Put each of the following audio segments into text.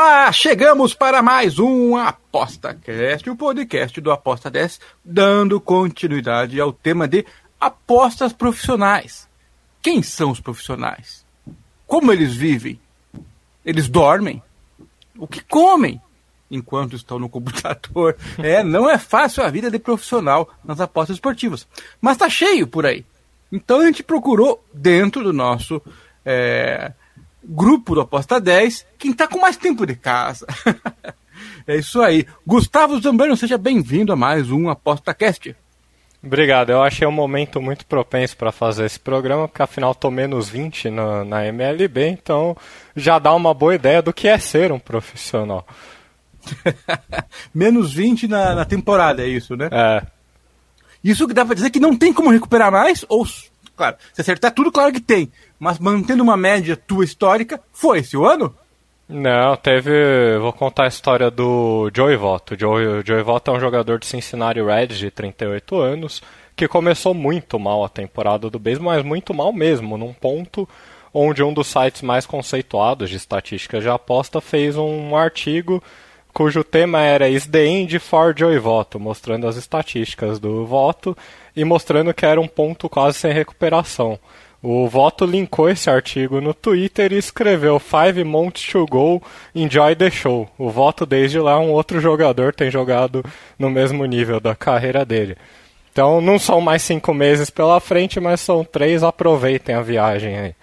Olá, chegamos para mais um ApostaCast, o podcast do Aposta 10, dando continuidade ao tema de apostas profissionais. Quem são os profissionais? Como eles vivem? Eles dormem? O que comem? Enquanto estão no computador. É, não é fácil a vida de profissional nas apostas esportivas. Mas tá cheio por aí. Então a gente procurou, dentro do nosso é, grupo do Aposta 10, quem está com mais tempo de casa. é isso aí. Gustavo Zambrano, seja bem-vindo a mais um Aposta Cast. Obrigado, eu achei um momento muito propenso para fazer esse programa, porque afinal estou menos 20 na, na MLB, então já dá uma boa ideia do que é ser um profissional. menos 20 na, na temporada, é isso, né? É. Isso que dá pra dizer que não tem como recuperar mais, ou, claro, se acertar tudo, claro que tem. Mas mantendo uma média tua histórica, foi esse o ano? Não, teve. Vou contar a história do Joey Votto. O Joey, Joey Votto é um jogador de Cincinnati Reds de 38 anos que começou muito mal a temporada do beisebol, mas muito mal mesmo, num ponto onde um dos sites mais conceituados de estatísticas de aposta fez um artigo cujo tema era Is the End for Joey Votto, mostrando as estatísticas do voto e mostrando que era um ponto quase sem recuperação. O Voto linkou esse artigo no Twitter e escreveu Five months to go, enjoy the show. O Voto desde lá um outro jogador tem jogado no mesmo nível da carreira dele. Então não são mais cinco meses pela frente, mas são três. Aproveitem a viagem aí.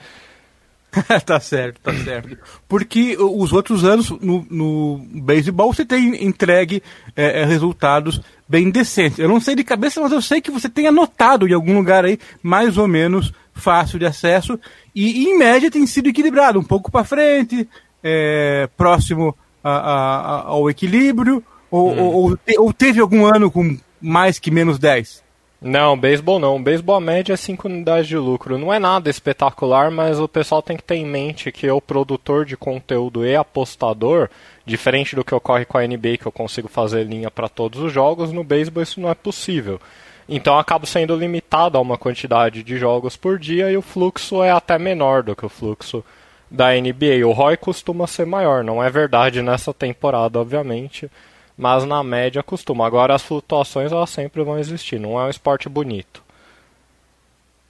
tá certo, tá certo. Porque os outros anos no, no beisebol você tem entregue é, resultados bem decentes. Eu não sei de cabeça, mas eu sei que você tem anotado em algum lugar aí mais ou menos fácil de acesso e, em média, tem sido equilibrado, um pouco para frente, é, próximo a, a, ao equilíbrio, ou, hum. ou, ou, teve algum ano com mais que menos 10? Não, beisebol não. Beisebol a média é 5 unidades de lucro. Não é nada espetacular, mas o pessoal tem que ter em mente que o produtor de conteúdo e apostador, diferente do que ocorre com a NBA, que eu consigo fazer linha para todos os jogos, no beisebol isso não é possível. Então acabo sendo limitado a uma quantidade de jogos por dia e o fluxo é até menor do que o fluxo da NBA. O ROI costuma ser maior, não é verdade nessa temporada, obviamente, mas na média costuma. Agora as flutuações elas sempre vão existir, não é um esporte bonito.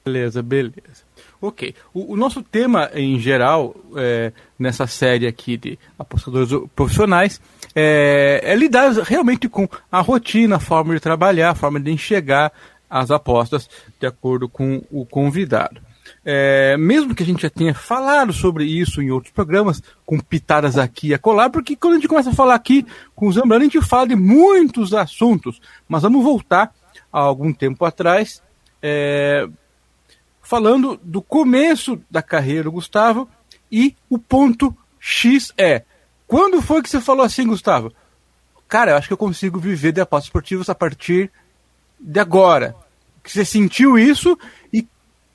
Beleza, beleza. Ok. O, o nosso tema em geral, é, nessa série aqui de apostadores profissionais, é, é, lidar realmente com a rotina, a forma de trabalhar, a forma de enxergar as apostas de acordo com o convidado. É, mesmo que a gente já tenha falado sobre isso em outros programas, com pitadas aqui e acolá, porque quando a gente começa a falar aqui com o Zambrano, a gente fala de muitos assuntos, mas vamos voltar a algum tempo atrás, é, falando do começo da carreira do Gustavo e o ponto X é quando foi que você falou assim, Gustavo? Cara, eu acho que eu consigo viver de apostas esportivas a partir de agora. Que você sentiu isso e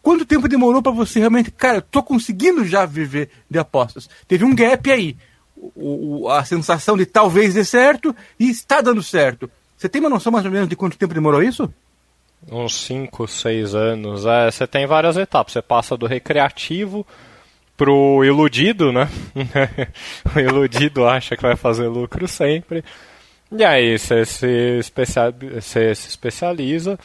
quanto tempo demorou para você realmente, cara, eu tô conseguindo já viver de apostas? Teve um gap aí. O, o, a sensação de talvez dê certo e está dando certo. Você tem uma noção mais ou menos de quanto tempo demorou isso? Uns 5, 6 anos. É, você tem várias etapas. Você passa do recreativo pro iludido, né? o iludido acha que vai fazer lucro sempre. E aí você se, especial, você se especializa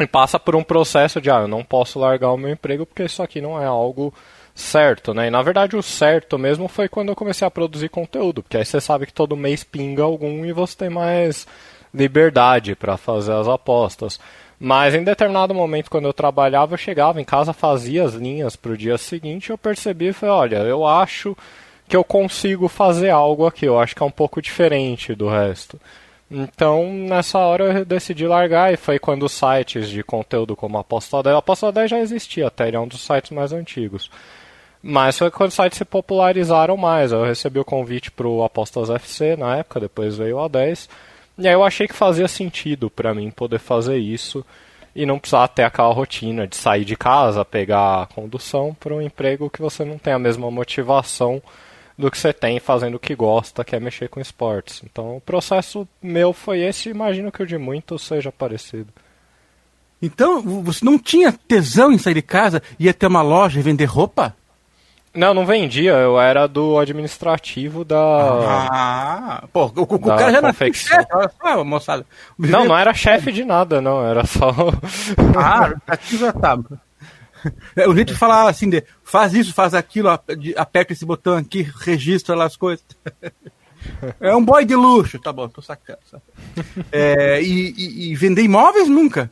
e passa por um processo de, ah, eu não posso largar o meu emprego porque isso aqui não é algo certo, né? E na verdade o certo mesmo foi quando eu comecei a produzir conteúdo, porque aí você sabe que todo mês pinga algum e você tem mais liberdade para fazer as apostas. Mas em determinado momento, quando eu trabalhava, eu chegava em casa, fazia as linhas para o dia seguinte, eu percebi e falei, olha, eu acho que eu consigo fazer algo aqui, eu acho que é um pouco diferente do resto. Então, nessa hora eu decidi largar e foi quando os sites de conteúdo como a Aposta 10, a Aposta 10 já existia até, ele é um dos sites mais antigos. Mas foi quando os sites se popularizaram mais. Eu recebi o convite para o Apostas FC na época, depois veio o A10. E aí eu achei que fazia sentido para mim poder fazer isso e não precisar ter aquela rotina de sair de casa, pegar a condução para um emprego que você não tem a mesma motivação do que você tem fazendo o que gosta, que é mexer com esportes. Então o processo meu foi esse, imagino que o de muitos seja parecido. Então, você não tinha tesão em sair de casa e ia ter uma loja e vender roupa? Não, não vendia, eu era do administrativo da. Ah, pô, o, o cara já confecção. era chefe, olha só, moçada. Não, não era chefe de nada, não, era só. ah, administrativo já tá. É, o jeito de falar assim, de, faz isso, faz aquilo, aperta esse botão aqui, registra lá as coisas. É um boy de luxo, tá bom, tô sacando. É, e, e, e vender imóveis nunca?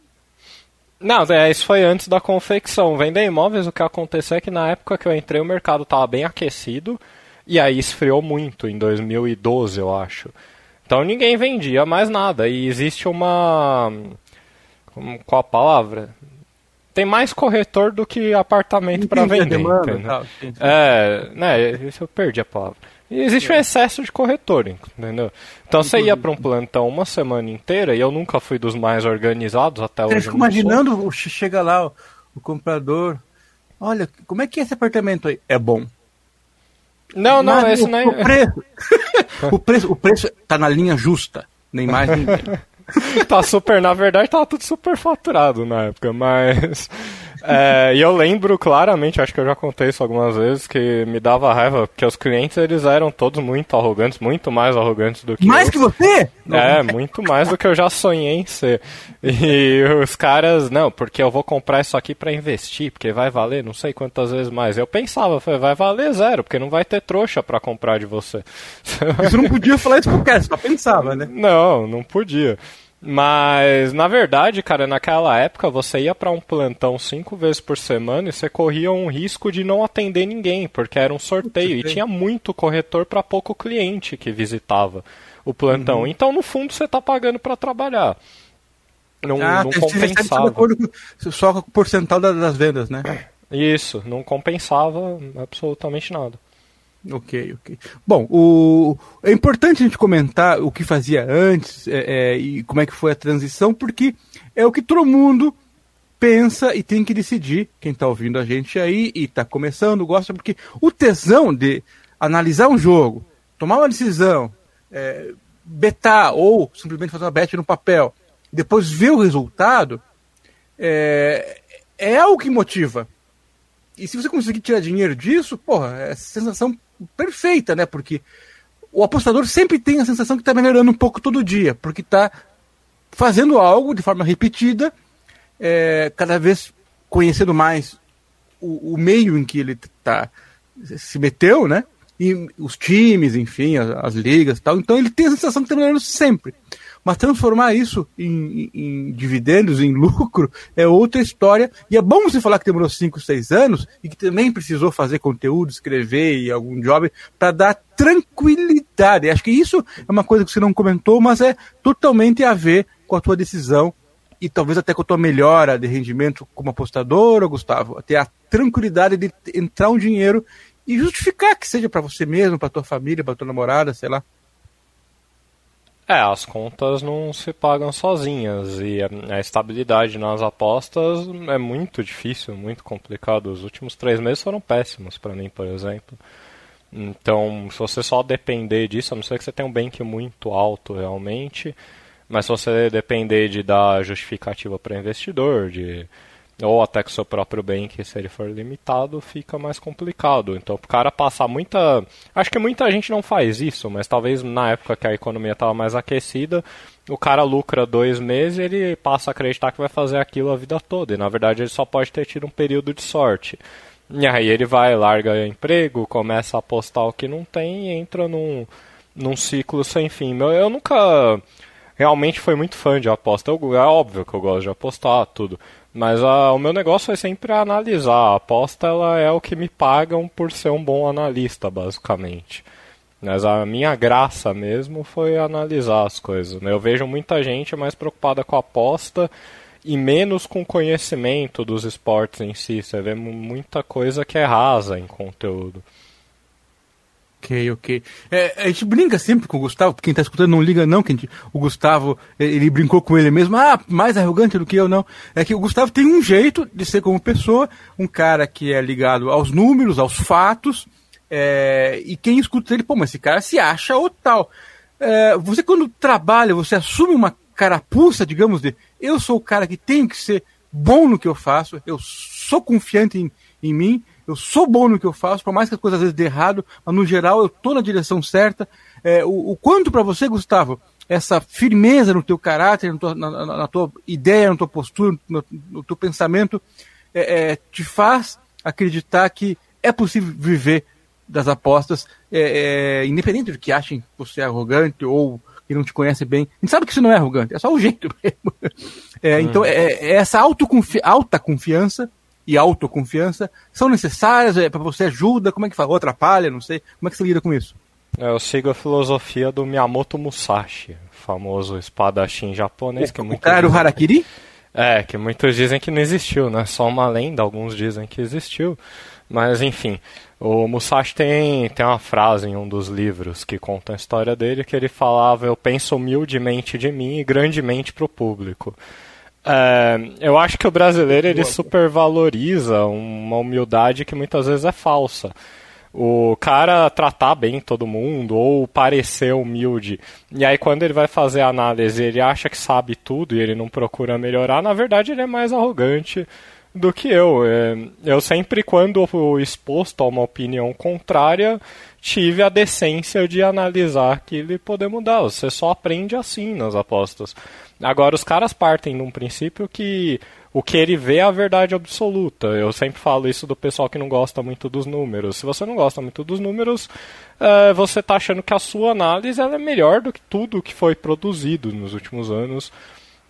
Não, é, isso foi antes da confecção. Vender imóveis, o que aconteceu é que na época que eu entrei o mercado estava bem aquecido e aí esfriou muito em 2012, eu acho. Então ninguém vendia mais nada e existe uma qual a palavra? Tem mais corretor do que apartamento para vender. Demanda, tá, é, né, isso eu perdi a palavra. E existe um excesso de corretor, entendeu? Então você ia para um plantão uma semana inteira e eu nunca fui dos mais organizados até hoje. Você fica imaginando, chega lá o, o, comprador, olha, como é que é esse apartamento aí? É bom. Não, não, Mas, esse o, não é... O preço, o preço, o preço tá na linha justa, nem mais nem menos. tá super, na verdade tava tudo super faturado na época, mas é, e eu lembro claramente, acho que eu já contei isso algumas vezes, que me dava raiva, porque os clientes eles eram todos muito arrogantes, muito mais arrogantes do que Mais eu. que você? É, muito mais do que eu já sonhei em ser. E os caras, não, porque eu vou comprar isso aqui para investir, porque vai valer não sei quantas vezes mais. Eu pensava, vai valer zero, porque não vai ter trouxa para comprar de você. Você não podia falar isso pro cara, só pensava, né? Não, não podia. Mas, na verdade, cara, naquela época você ia para um plantão cinco vezes por semana e você corria um risco de não atender ninguém, porque era um sorteio e tinha muito corretor para pouco cliente que visitava o plantão. Uhum. Então, no fundo, você está pagando para trabalhar. Não, ah, não compensava. Só com o porcentual das vendas, né? Isso, não compensava absolutamente nada. Ok, ok. Bom, o... é importante a gente comentar o que fazia antes é, é, e como é que foi a transição, porque é o que todo mundo pensa e tem que decidir. Quem está ouvindo a gente aí e está começando, gosta, porque o tesão de analisar um jogo, tomar uma decisão, é, betar ou simplesmente fazer uma bet no papel, depois ver o resultado, é, é algo que motiva. E se você conseguir tirar dinheiro disso, porra, é sensação perfeita, né? Porque o apostador sempre tem a sensação que está melhorando um pouco todo dia, porque está fazendo algo de forma repetida, é, cada vez conhecendo mais o, o meio em que ele tá, se meteu, né? E os times, enfim, as, as ligas tal. Então ele tem a sensação que está melhorando sempre. Mas transformar isso em, em, dividendos, em lucro, é outra história. E é bom você falar que demorou 5, 6 anos e que também precisou fazer conteúdo, escrever e algum job para dar tranquilidade. Acho que isso é uma coisa que você não comentou, mas é totalmente a ver com a tua decisão e talvez até com a tua melhora de rendimento como apostador, Gustavo, ter a tranquilidade de entrar um dinheiro e justificar que seja para você mesmo, para tua família, para tua namorada, sei lá. É, as contas não se pagam sozinhas e a estabilidade nas apostas é muito difícil, muito complicado. Os últimos três meses foram péssimos para mim, por exemplo. Então, se você só depender disso, a não ser que você tenha um bank muito alto realmente, mas se você depender de dar justificativa para investidor, de ou até com o seu próprio bem, que se ele for limitado, fica mais complicado. Então, o cara passar muita. Acho que muita gente não faz isso, mas talvez na época que a economia estava mais aquecida, o cara lucra dois meses e ele passa a acreditar que vai fazer aquilo a vida toda. E na verdade ele só pode ter tido um período de sorte. E aí ele vai, larga emprego, começa a apostar o que não tem e entra num, num ciclo sem fim. Eu, eu nunca realmente fui muito fã de aposta. Eu, é óbvio que eu gosto de apostar, tudo. Mas a, o meu negócio é sempre analisar. A aposta ela é o que me pagam por ser um bom analista, basicamente. Mas a minha graça mesmo foi analisar as coisas. Né? Eu vejo muita gente mais preocupada com a aposta e menos com conhecimento dos esportes em si. Você vê muita coisa que é rasa em conteúdo. Ok, ok. É, a gente brinca sempre com o Gustavo, quem está escutando não liga não, que gente, o Gustavo, ele brincou com ele mesmo, ah, mais arrogante do que eu não. É que o Gustavo tem um jeito de ser como pessoa, um cara que é ligado aos números, aos fatos, é, e quem escuta ele, pô, mas esse cara se acha ou tal. É, você quando trabalha, você assume uma carapuça, digamos, de eu sou o cara que tem que ser bom no que eu faço, eu sou confiante em, em mim, eu sou bom no que eu faço, por mais que as coisas às vezes dê errado, mas no geral eu estou na direção certa. É, o, o, quanto para você, Gustavo, essa firmeza no teu caráter, tua, na, na, tua ideia, na tua postura, no, no teu pensamento, é, é, te faz acreditar que é possível viver das apostas, é, é, independente do que achem que você é arrogante ou que não te conhece bem. A gente sabe que isso não é arrogante, é só o jeito mesmo. É, hum. Então, é essa autoconfi alta confiança e autoconfiança são necessárias? É, para você ajuda? Como é que fala? Ou atrapalha? Não sei. Como é que você lida com isso? É, eu sigo a filosofia do Miyamoto Musashi, famoso espadachim japonês. O, que é muito o cara do Harakiri? É, que muitos dizem que não existiu, né? Só uma lenda, alguns dizem que existiu. Mas enfim, o Musashi tem, tem uma frase em um dos livros que conta a história dele que ele falava: Eu penso humildemente de mim e grandemente para o público. É, eu acho que o brasileiro ele supervaloriza uma humildade que muitas vezes é falsa. O cara tratar bem todo mundo ou parecer humilde, e aí quando ele vai fazer a análise ele acha que sabe tudo e ele não procura melhorar, na verdade ele é mais arrogante do que eu. É, eu sempre, quando exposto a uma opinião contrária, tive a decência de analisar aquilo e poder mudar. Você só aprende assim nas apostas. Agora, os caras partem de um princípio que o que ele vê é a verdade absoluta. Eu sempre falo isso do pessoal que não gosta muito dos números. Se você não gosta muito dos números, é, você está achando que a sua análise é melhor do que tudo que foi produzido nos últimos anos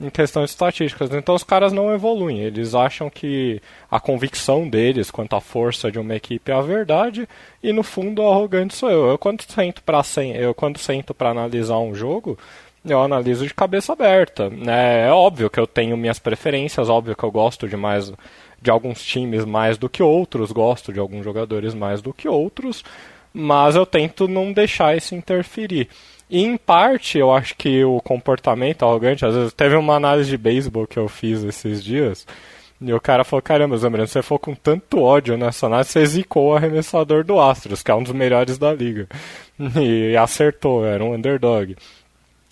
em questão de estatísticas. Então os caras não evoluem. Eles acham que a convicção deles quanto à força de uma equipe é a verdade e no fundo o arrogante sou eu. Eu quando para eu quando sento para analisar um jogo, eu analiso de cabeça aberta. É, é óbvio que eu tenho minhas preferências, óbvio que eu gosto de mais de alguns times mais do que outros, gosto de alguns jogadores mais do que outros, mas eu tento não deixar isso interferir. E em parte, eu acho que o comportamento arrogante, às vezes, teve uma análise de beisebol que eu fiz esses dias, e o cara falou, caramba, Zambrano, você for com tanto ódio nessa análise, você zicou o arremessador do Astros, que é um dos melhores da liga. E acertou, era um underdog.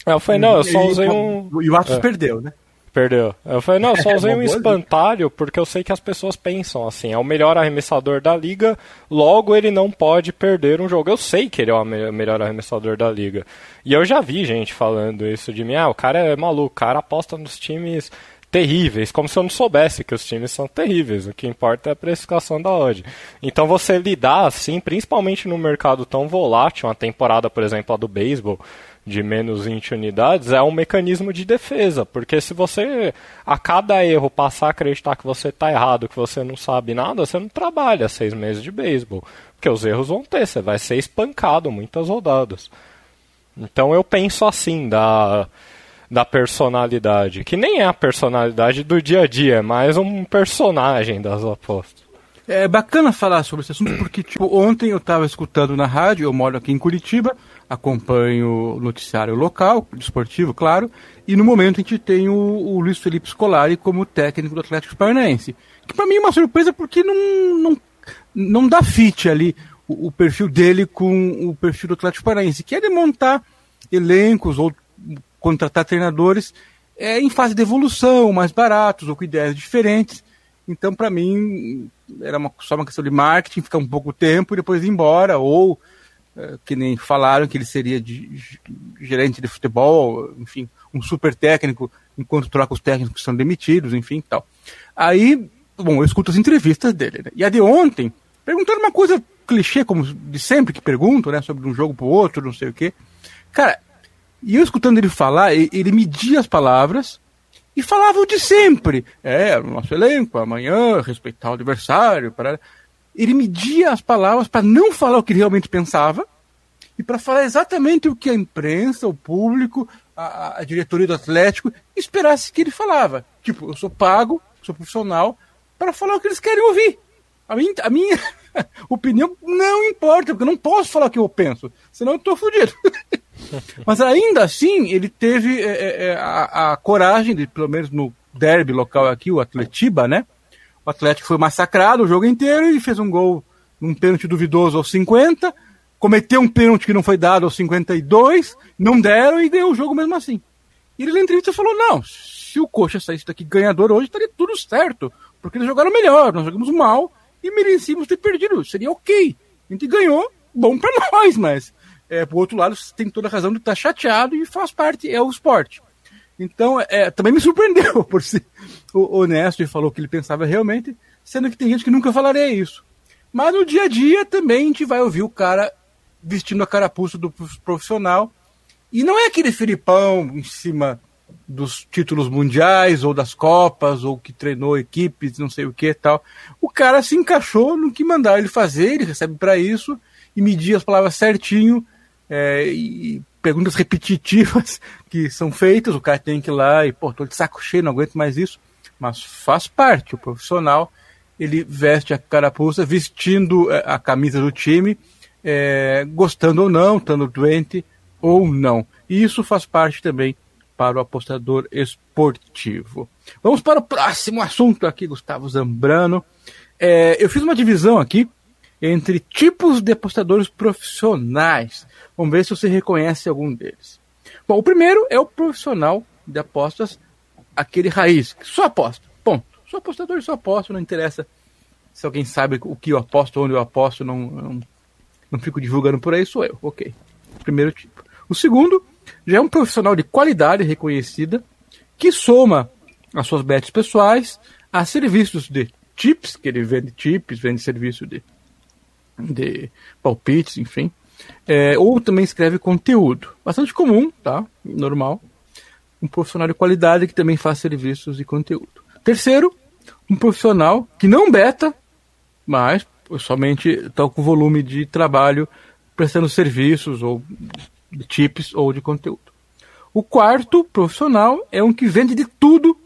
Aí eu falei, não, eu só usei um... E o Astros é. perdeu, né? Perdeu. Eu falei, não, só usei um espantalho porque eu sei que as pessoas pensam assim, é o melhor arremessador da liga, logo ele não pode perder um jogo. Eu sei que ele é o melhor arremessador da liga. E eu já vi gente falando isso de mim, ah, o cara é maluco, o cara aposta nos times terríveis, como se eu não soubesse que os times são terríveis. O que importa é a precificação da odd. Então você lidar assim, principalmente no mercado tão volátil, uma temporada, por exemplo, a do beisebol, de menos 20 unidades é um mecanismo de defesa, porque se você a cada erro passar a acreditar que você está errado, que você não sabe nada, você não trabalha seis meses de beisebol, porque os erros vão ter, você vai ser espancado muitas rodadas. Então eu penso assim da da personalidade, que nem é a personalidade do dia a dia, é mais um personagem das apostas. É bacana falar sobre esse assunto porque tipo, ontem eu estava escutando na rádio, eu moro aqui em Curitiba, acompanho o noticiário local, desportivo, claro, e no momento a gente tem o, o Luiz Felipe Scolari como técnico do Atlético Paranaense. Que para mim é uma surpresa porque não, não, não dá fit ali o, o, perfil dele com o perfil do Atlético Paranaense, que é de montar elencos ou contratar treinadores é, em fase de evolução, mais baratos ou com ideias diferentes. Então, para mim, era uma, só uma questão de marketing, ficar um pouco tempo e depois ir embora, ou que nem falaram que ele seria de, gerente de futebol, enfim, um super técnico, enquanto troca os técnicos que são demitidos, enfim, tal. Aí, bom, eu escuto as entrevistas dele, né? E a de ontem, perguntando uma coisa clichê, como de sempre que pergunto, né, sobre um jogo pro outro, não sei o quê. Cara, e eu escutando ele falar, ele media as palavras e falava o de sempre. É, o nosso elenco, amanhã, respeitar o adversário, para ele media as palavras para não falar o que ele realmente pensava e para falar exatamente o que a imprensa, o público, a, a diretoria do Atlético esperasse que ele falava. Tipo, eu sou pago, sou profissional, para falar o que eles querem ouvir. A minha, a minha opinião não importa, porque eu não posso falar o que eu penso, senão eu estou fodido. Mas ainda assim, ele teve é, é, a, a, coragem de, pelo menos no derby local aqui, o Atletiba, né? O Atlético foi massacrado o jogo inteiro e fez um gol num pênalti duvidoso aos 50, cometeu um pênalti que não foi dado aos 52, não deram e ganhou o jogo mesmo assim. E ele na entrevista falou: não, se o Coxa saísse daqui ganhador hoje, estaria tudo certo, porque eles jogaram melhor, nós jogamos mal e merecíamos ter perdido, seria ok. A gente ganhou, bom para nós, mas é, por outro lado, tem toda a razão de estar chateado e faz parte, é o esporte. Então, é, também me surpreendeu por ser honesto e falou que ele pensava realmente, sendo que tem gente que nunca falaria isso. Mas no dia a dia também a gente vai ouvir o cara vestindo a carapuça do profissional. E não é aquele Filipão em cima dos títulos mundiais ou das Copas ou que treinou equipes, não sei o que tal. O cara se encaixou no que mandaram ele fazer, ele recebe para isso e medir as palavras certinho é, e perguntas repetitivas que são feitas, o cara tem que ir lá e, pô, tô de saco cheio, não aguento mais isso. Mas faz parte, o profissional, ele veste a carapuça vestindo é, a camisa do time, é, gostando ou não, estando doente ou não. E isso faz parte também para o apostador esportivo. Vamos para o próximo assunto aqui, Gustavo Zambrano. É, eu fiz uma divisão aqui entre tipos de apostadores profissionais. Vamos ver se você reconhece algum deles. Bom, o primeiro é o profissional de apostas, aquele raiz, só aposta. Ponto. Sou apostador só aposto, não interessa se alguém sabe o que eu aposto, onde eu aposto, não, não, não fico divulgando por aí, sou eu. Ok. Primeiro tipo. O segundo já é um profissional de qualidade reconhecida que soma as suas bets pessoais a serviços de chips, que ele vende chips, vende serviço de, de palpites, enfim. É, ou também escreve conteúdo. Bastante comum, tá? Normal. Um profissional de qualidade que também faz serviços de conteúdo. Terceiro, um profissional que não beta, mas somente está com volume de trabalho prestando serviços ou de chips ou de conteúdo. O quarto profissional é um que vende de tudo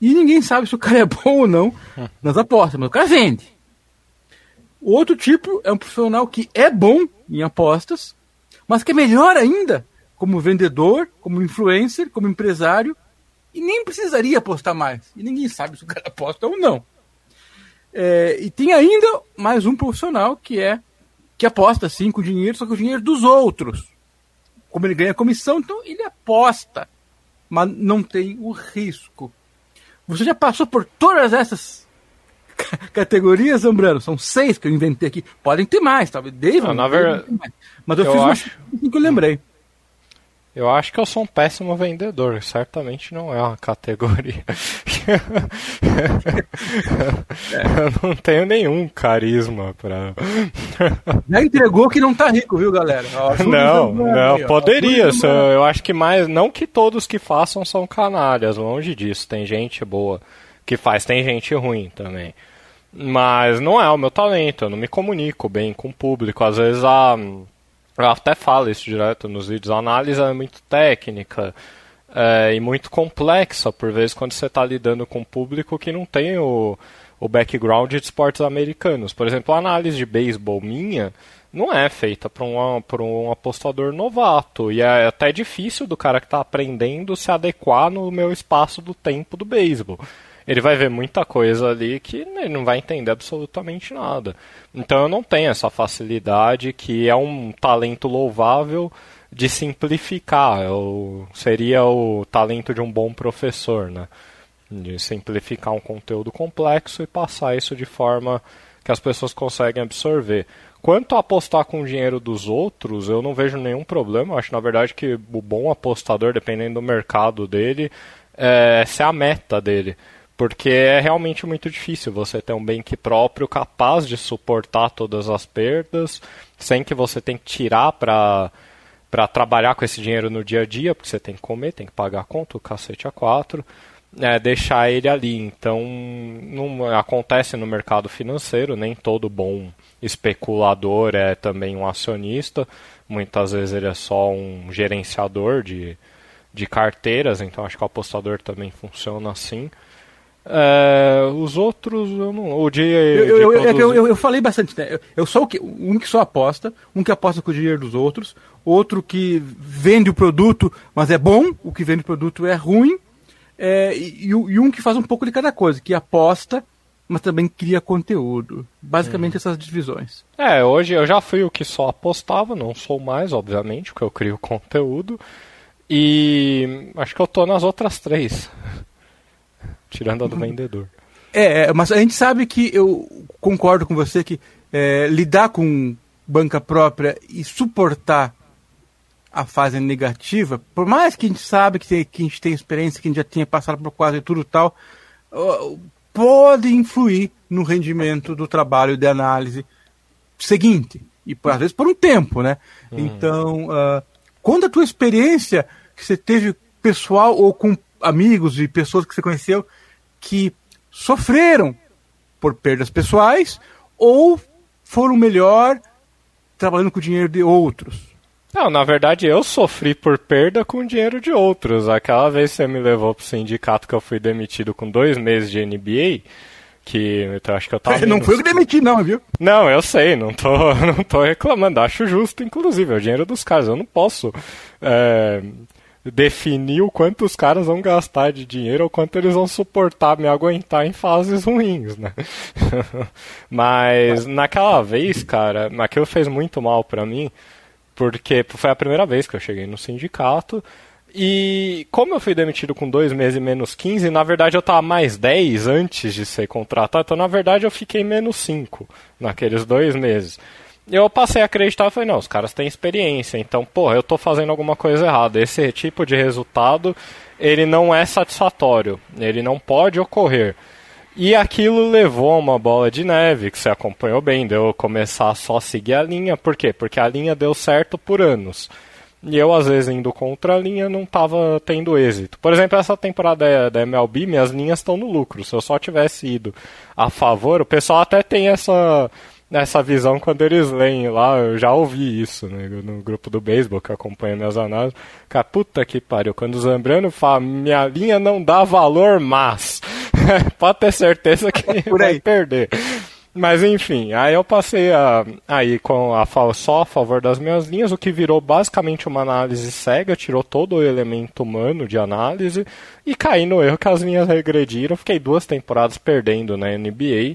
e ninguém sabe se o cara é bom ou não nas apostas, mas o cara vende. O outro tipo é um profissional que é bom em apostas, mas que é melhor ainda como vendedor, como influencer, como empresário, e nem precisaria apostar mais. E ninguém sabe se o cara aposta ou não. É, e tem ainda mais um profissional que é que aposta sim com dinheiro, só com o dinheiro dos outros como ele ganha comissão, então ele aposta, mas não tem o risco. Você já passou por todas essas categorias, Zambrano? São seis que eu inventei aqui. Podem ter mais, talvez. Devam, ah, na verdade, mas eu, eu fiz acho... uma que eu lembrei. Eu acho que eu sou um péssimo vendedor. Certamente não é uma categoria. eu não tenho nenhum carisma pra. Já entregou que não tá rico, viu, galera? Ó, não, não, aí, poderia. Ó, eu acho que mais. Não que todos que façam são canalhas, longe disso. Tem gente boa que faz, tem gente ruim também. Mas não é o meu talento, eu não me comunico bem com o público. Às vezes a. Eu até falo isso direto nos vídeos. A análise é muito técnica é, e muito complexa, por vezes, quando você está lidando com um público que não tem o, o background de esportes americanos. Por exemplo, a análise de beisebol minha não é feita para um, um apostador novato. E é até difícil do cara que está aprendendo se adequar no meu espaço do tempo do beisebol ele vai ver muita coisa ali que ele não vai entender absolutamente nada. Então eu não tenho essa facilidade que é um talento louvável de simplificar. Eu, seria o talento de um bom professor, né? De simplificar um conteúdo complexo e passar isso de forma que as pessoas conseguem absorver. Quanto a apostar com o dinheiro dos outros, eu não vejo nenhum problema. Eu acho, na verdade, que o bom apostador, dependendo do mercado dele, é, essa é a meta dele. Porque é realmente muito difícil você ter um bank próprio capaz de suportar todas as perdas, sem que você tenha que tirar para para trabalhar com esse dinheiro no dia a dia, porque você tem que comer, tem que pagar a conta, o cacete a quatro, é, deixar ele ali. Então, não acontece no mercado financeiro, nem todo bom especulador é também um acionista, muitas vezes ele é só um gerenciador de, de carteiras, então acho que o apostador também funciona assim. É, os outros, eu não. Eu, eu, eu, produzir- eu- eu- eu falei bastante, né? Eu, eu sou o que, um que só aposta, um que aposta com o dinheiro dos outros, outro que vende o produto, mas é bom, o que vende o produto é ruim, é, e, e e um que faz um pouco de cada coisa, que aposta, mas também cria conteúdo. Basicamente essas divisões. É, hoje eu já fui o que só apostava, não sou mais, obviamente, porque eu crio conteúdo. E acho que eu tô nas outras três. Tirando a do vendedor. É, é, mas a gente sabe que eu concordo com você que é, lidar com banca própria e suportar a fase negativa, por mais que a gente sabe que, tem- que a gente tem experiência, que a gente já tinha passado por quase tudo tal, pode influir no rendimento do trabalho de análise seguinte. E por- às vezes por um tempo, né? Então, ah, conta a tua experiência que você teve pessoal ou com amigos e pessoas que você conheceu que sofreram por perdas pessoais ou foram melhor trabalhando com o dinheiro de outros. Não, na verdade eu sofri por perda com dinheiro de outros. Aquela vez você me levou pro sindicato que eu fui demitido com dois meses de NBA, que eu acho que eu tava. não foi eu que demiti, não, viu? Não, eu sei, não tô, não tô reclamando. Acho justo, inclusive, é o dinheiro dos caras. Eu não posso é, definir o quanto os caras vão gastar de dinheiro ou quanto eles vão suportar me aguentar em fases ruins, né? Mas naquela vez, cara, aquilo fez muito mal pra mim, porque foi a primeira vez que eu cheguei no sindicato. E como eu fui demitido com dois meses e menos 15, na verdade eu tava mais 10 antes de ser contratado, então na verdade eu fiquei menos 5 naqueles dois meses. Eu passei a acreditar falei, não, os caras têm experiência, então, porra, eu tô fazendo alguma coisa errada. Esse tipo de resultado, ele não é satisfatório, ele não pode ocorrer. E aquilo levou a uma bola de neve, que você acompanhou bem, deu eu começar a só seguir a linha. Por quê? Porque a linha deu certo por anos. E eu, às vezes, indo contra a linha, não estava tendo êxito. Por exemplo, essa temporada da- da MLB, minhas linhas estão no lucro. Se eu só tivesse ido a favor, o pessoal até tem essa, essa visão quando eles leem lá. Eu já ouvi isso né, no grupo do beisebol que acompanha minhas análises. Cara, puta que pariu. Quando o Zambrano fala, minha linha não dá valor, mas. Pode ter certeza que vai perder. Mas enfim, aí eu passei a, aí com a só a favor das minhas linhas, o que virou basicamente uma análise cega, tirou todo o elemento humano de análise e caí no erro que as linhas regrediram. Fiquei duas temporadas perdendo na NBA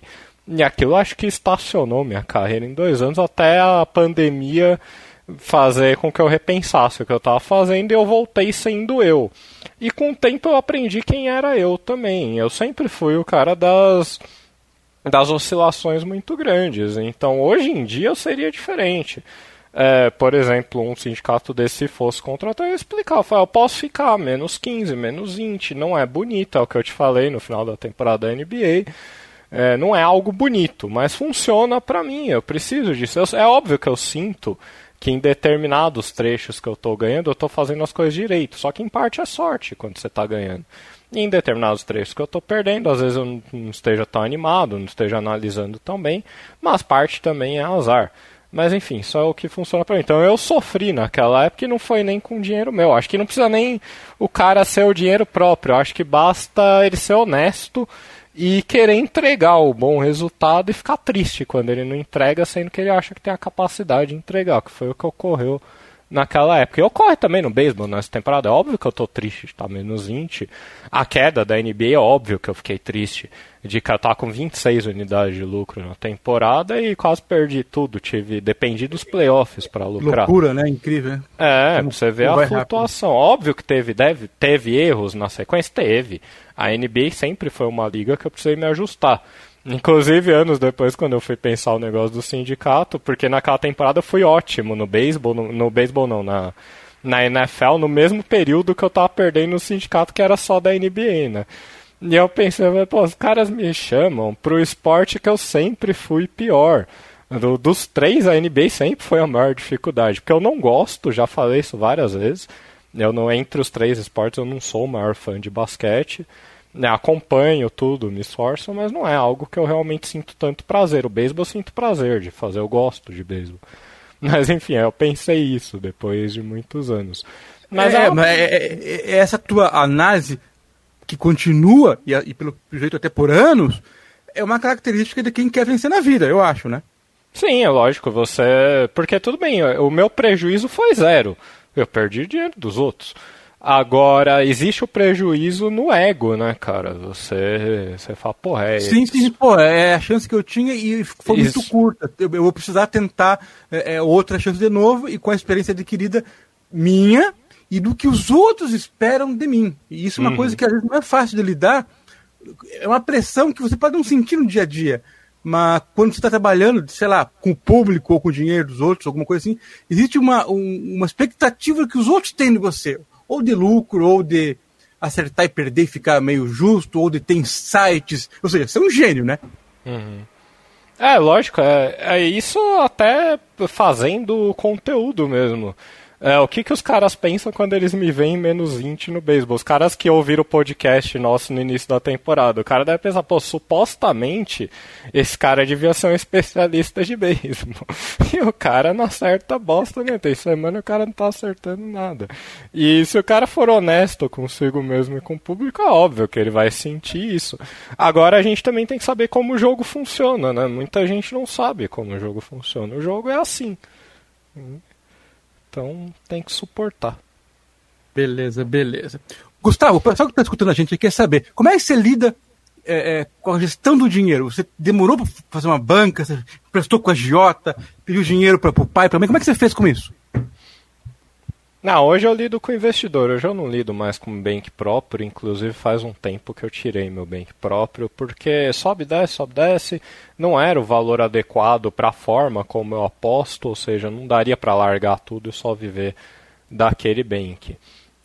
e aquilo acho que estacionou minha carreira em dois anos até a pandemia fazer com que eu repensasse o que eu estava fazendo e eu voltei sendo eu. E com o tempo eu aprendi quem era eu também. Eu sempre fui o cara das das oscilações muito grandes. Então, hoje em dia seria diferente. É, por exemplo, um sindicato desse se fosse contratar, eu ia explicar, eu falei, eu posso ficar menos 15, menos 20, não é bonito, é o que eu te falei no final da temporada da NBA. É, não é algo bonito, mas funciona pra mim, eu preciso disso. Eu- é óbvio que eu sinto que em determinados trechos que eu tô ganhando, eu tô fazendo as coisas direito, só que em parte é sorte quando você tá ganhando. Em determinados trechos que eu tô perdendo, às vezes eu não- esteja tão animado, não esteja analisando tão bem, mas parte também é azar. Mas enfim, só é o que funciona pra mim. Então eu sofri naquela época e não foi nem com dinheiro meu. Acho que não precisa nem o cara ser o dinheiro próprio. Acho que basta ele ser honesto e querer entregar o bom resultado e ficar triste quando ele não entrega, sendo que ele acha que tem a capacidade de entregar, que foi o que ocorreu naquela época. E ocorre também no beisebol nessa temporada. É óbvio que eu tô triste de estar menos 20. A queda da NBA é óbvio que eu fiquei triste de tava com 26 unidades de lucro na temporada e quase perdi tudo. Tive dependi dos playoffs para lucrar. Loucura, né? Incrível, né? É, Como- você vê a vai rápido. flutuação. Óbvio que teve, deve, teve erros na sequência, teve. A NBA sempre foi uma liga que eu precisei me ajustar. Inclusive, anos depois, quando eu fui pensar o negócio do sindicato, porque naquela temporada eu fui ótimo no beisebol, no, no beisebol não, na, na NFL, no mesmo período que eu tava perdendo no sindicato, que era só da NBA, né? E eu pensei, pô, os caras me chamam pro esporte que eu sempre fui pior. Do- dos três, a NBA sempre foi a maior dificuldade, porque eu não gosto, já falei isso várias vezes. Eu não entre os três esportes, eu não sou o maior fã de basquete. Né, acompanho tudo, me esforço, mas não é algo que eu realmente sinto tanto prazer. O beisebol eu sinto prazer de fazer, eu gosto de beisebol. Mas enfim, eu pensei isso depois de muitos anos. Mas, é, é, uma... é, é, é essa tua análise que continua, e, e pelo jeito até por anos, é uma característica de quem quer vencer na vida, eu acho, né? Sim, é lógico, você. Porque tudo bem, o meu prejuízo foi zero. Eu perdi dinheiro dos outros. Agora, existe o prejuízo no ego, né, cara? Você, você fala, porra, é. Sim, sim, pô, é a chance que eu tinha e foi Isso. muito curta. Eu, eu, vou precisar tentar é, é, outra chance de novo e com a experiência adquirida minha e do que os outros esperam de mim. E isso é uma uhum. coisa que às vezes não é fácil de lidar. É uma pressão que você pode não sentir no dia a dia. Mas quando você está trabalhando, sei lá, com o público ou com o dinheiro dos outros, alguma coisa assim, existe uma, um, uma expectativa que os outros têm de você ou de lucro, ou de acertar e perder e ficar meio justo, ou de ter insights. Ou seja, você é um gênio, né? Uhum. É, lógico, é, é isso até fazendo conteúdo mesmo. É, o que, que os caras pensam quando eles me veem menos 20 no beisebol? Os caras que ouviram o podcast nosso no início da temporada, o cara deve pensar, pô, supostamente esse cara devia ser um especialista de beisebol. E o cara não acerta bosta, né? Tem semana o cara não tá acertando nada. E se o cara for honesto consigo mesmo e com o público, é óbvio que ele vai sentir isso. Agora a gente também tem que saber como o jogo funciona, né? Muita gente não sabe como o jogo funciona. O jogo é assim. Então tem que suportar. Beleza, beleza. Gustavo, o pessoal que está escutando a gente quer saber como é que você lida é, é, com a gestão do dinheiro? Você demorou para fazer uma banca, você prestou com a Giota, pediu dinheiro para o pai, para mãe. Como é que você fez com isso? Não, hoje eu lido com investidor, hoje eu não lido mais com bank próprio, inclusive faz um tempo que eu tirei meu bank próprio, porque sobe, desce, sobe, desce, não era o valor adequado para a forma como eu aposto, ou seja, não daria para largar tudo e só viver daquele bank.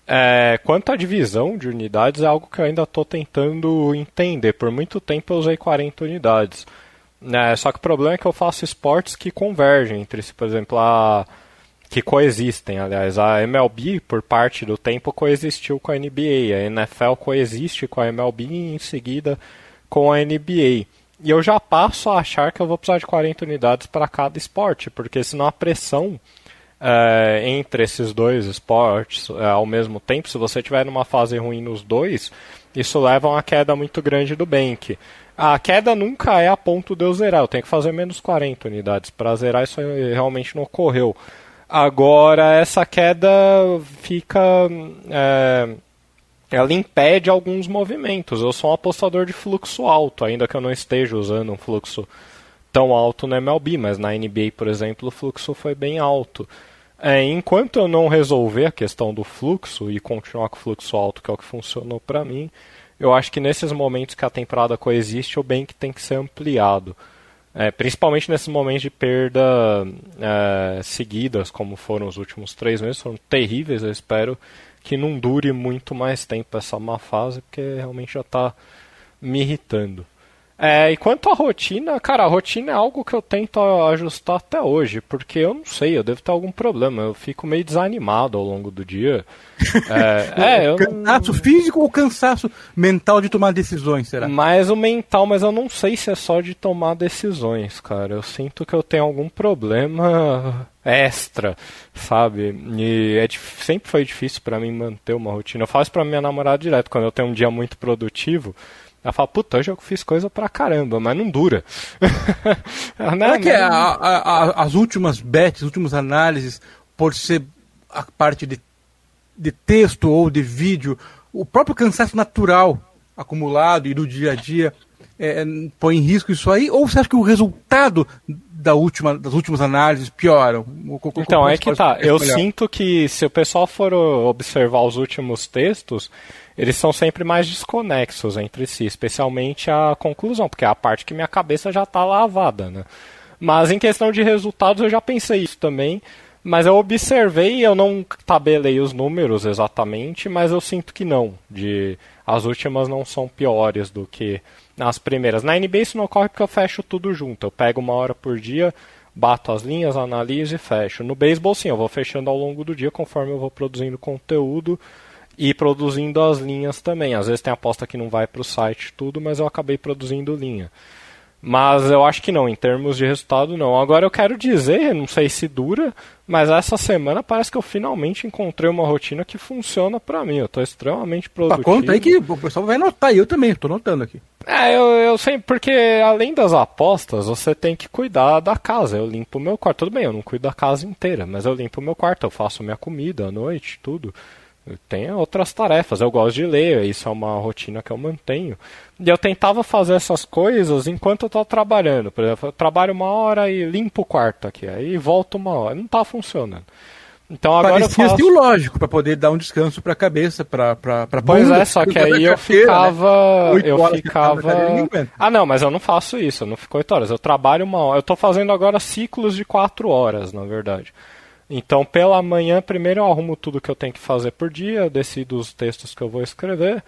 É, quanto à divisão de unidades, é algo que eu ainda estou tentando entender. Por muito tempo eu usei 40 unidades. É, só que o problema é que eu faço esportes que convergem entre si. Por exemplo, a que coexistem, aliás. A MLB, por parte do tempo, coexistiu com a NBA. A NFL coexiste com a MLB e em seguida com a NBA. E eu já passo a achar que eu vou precisar de 40 unidades para cada esporte, porque senão a pressão é, entre esses dois esportes é, ao mesmo tempo, se você estiver numa fase ruim nos dois, isso leva a uma queda muito grande do bank. A queda nunca é a ponto de eu zerar, eu tenho que fazer menos 40 unidades. Para zerar, isso realmente não ocorreu. Agora, essa queda fica. É, ela impede alguns movimentos. Eu sou um apostador de fluxo alto, ainda que eu não esteja usando um fluxo tão alto no MLB, mas na NBA, por exemplo, o fluxo foi bem alto. É, enquanto eu não resolver a questão do fluxo e continuar com o fluxo alto, que é o que funcionou para mim, eu acho que nesses momentos que a temporada coexiste, o bank tem que ser ampliado. É, principalmente nesses momentos de perda é, seguidas, como foram os últimos três meses, foram terríveis. Eu espero que não dure muito mais tempo essa má fase, porque realmente já está me irritando. É, e quanto à rotina, cara, a rotina é algo que eu tento ajustar até hoje, porque eu não sei, eu devo ter algum problema, eu fico meio desanimado ao longo do dia. É, é eu cansaço físico ou cansaço mental de tomar decisões, será? Mais o mental, mas eu não sei se é só de tomar decisões, cara. Eu sinto que eu tenho algum problema extra, sabe? E é, sempre foi difícil para mim manter uma rotina. Eu faço para minha namorada direto, quando eu tenho um dia muito produtivo, ela fala, puta, hoje eu fiz coisa pra caramba, mas não dura. Será que a, a, a, as últimas bets, as últimas análises, por ser a parte de, de texto ou de vídeo, o próprio cansaço natural acumulado e do dia a dia é, põe em risco isso aí? Ou você acha que o resultado da última, das últimas análises pioram? Então, é que tá. Eu sinto que se o pessoal for observar os últimos textos, eles são sempre mais desconexos entre si, especialmente a conclusão, porque é a parte que minha cabeça já está lavada, né? Mas em questão de resultados eu já pensei isso também, mas eu observei, eu não tabelei os números exatamente, mas eu sinto que não, de as últimas não são piores do que as primeiras. Na NBA isso não ocorre porque eu fecho tudo junto, eu pego uma hora por dia, bato as linhas, analiso e fecho. No beisebol sim, eu vou fechando ao longo do dia conforme eu vou produzindo conteúdo e produzindo as linhas também. Às vezes tem aposta que não vai para o site tudo, mas eu acabei produzindo linha. Mas eu acho que não, em termos de resultado não. Agora eu quero dizer, não sei se dura, mas essa semana parece que eu finalmente encontrei uma rotina que funciona para mim. Eu tô extremamente produtivo. Pá, conta aí que o pessoal vai notar, eu também, tô notando aqui. É, eu, eu sei, porque além das apostas, você tem que cuidar da casa. Eu limpo o meu quarto. Tudo bem, eu não cuido da casa inteira, mas eu limpo o meu quarto, eu faço minha comida à noite, tudo. Tem outras tarefas, eu gosto de ler, isso é uma rotina que eu mantenho. E eu tentava fazer essas coisas enquanto eu estou trabalhando. Por exemplo, eu trabalho uma hora e limpo o quarto aqui, aí volto uma hora. Não está funcionando. Então agora Parecia eu faço... o lógico para poder dar um descanso para a cabeça, para para Pois é, só que aí eu ficava, né? eu ficava. Ah, não, mas eu não faço isso, eu não fico oito horas. Eu trabalho uma hora. Eu estou fazendo agora ciclos de quatro horas, na verdade. Então, pela manhã, primeiro eu arrumo tudo que eu tenho que fazer por dia, decido os textos que eu vou escrever,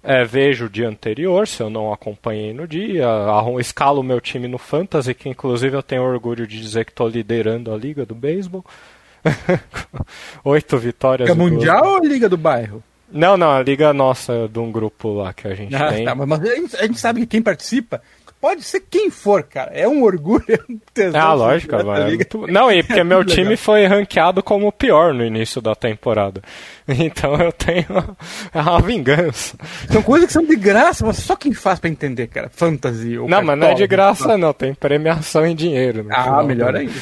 é, vejo o dia anterior, se eu não acompanhei no dia, arrumo, escalo o meu time no Fantasy, que inclusive eu tenho orgulho de dizer que estou liderando a liga do beisebol. Oito vitórias. Liga Mundial ou Liga do Bairro? Não, não, a liga nossa de um grupo lá que a gente ah, tem. Tá, mas a gente, a gente sabe que quem participa Pode ser quem for, cara. É um orgulho, é um tesão. Ah, lógico, é muito... Não, e porque meu time foi ranqueado como o pior no início da temporada. Então eu tenho uma vingança. São coisas que são de graça, mas só quem faz para entender, cara. Fantasy ou Não, mas não é de graça, não. Tem premiação em dinheiro. Ah, final, melhor ainda.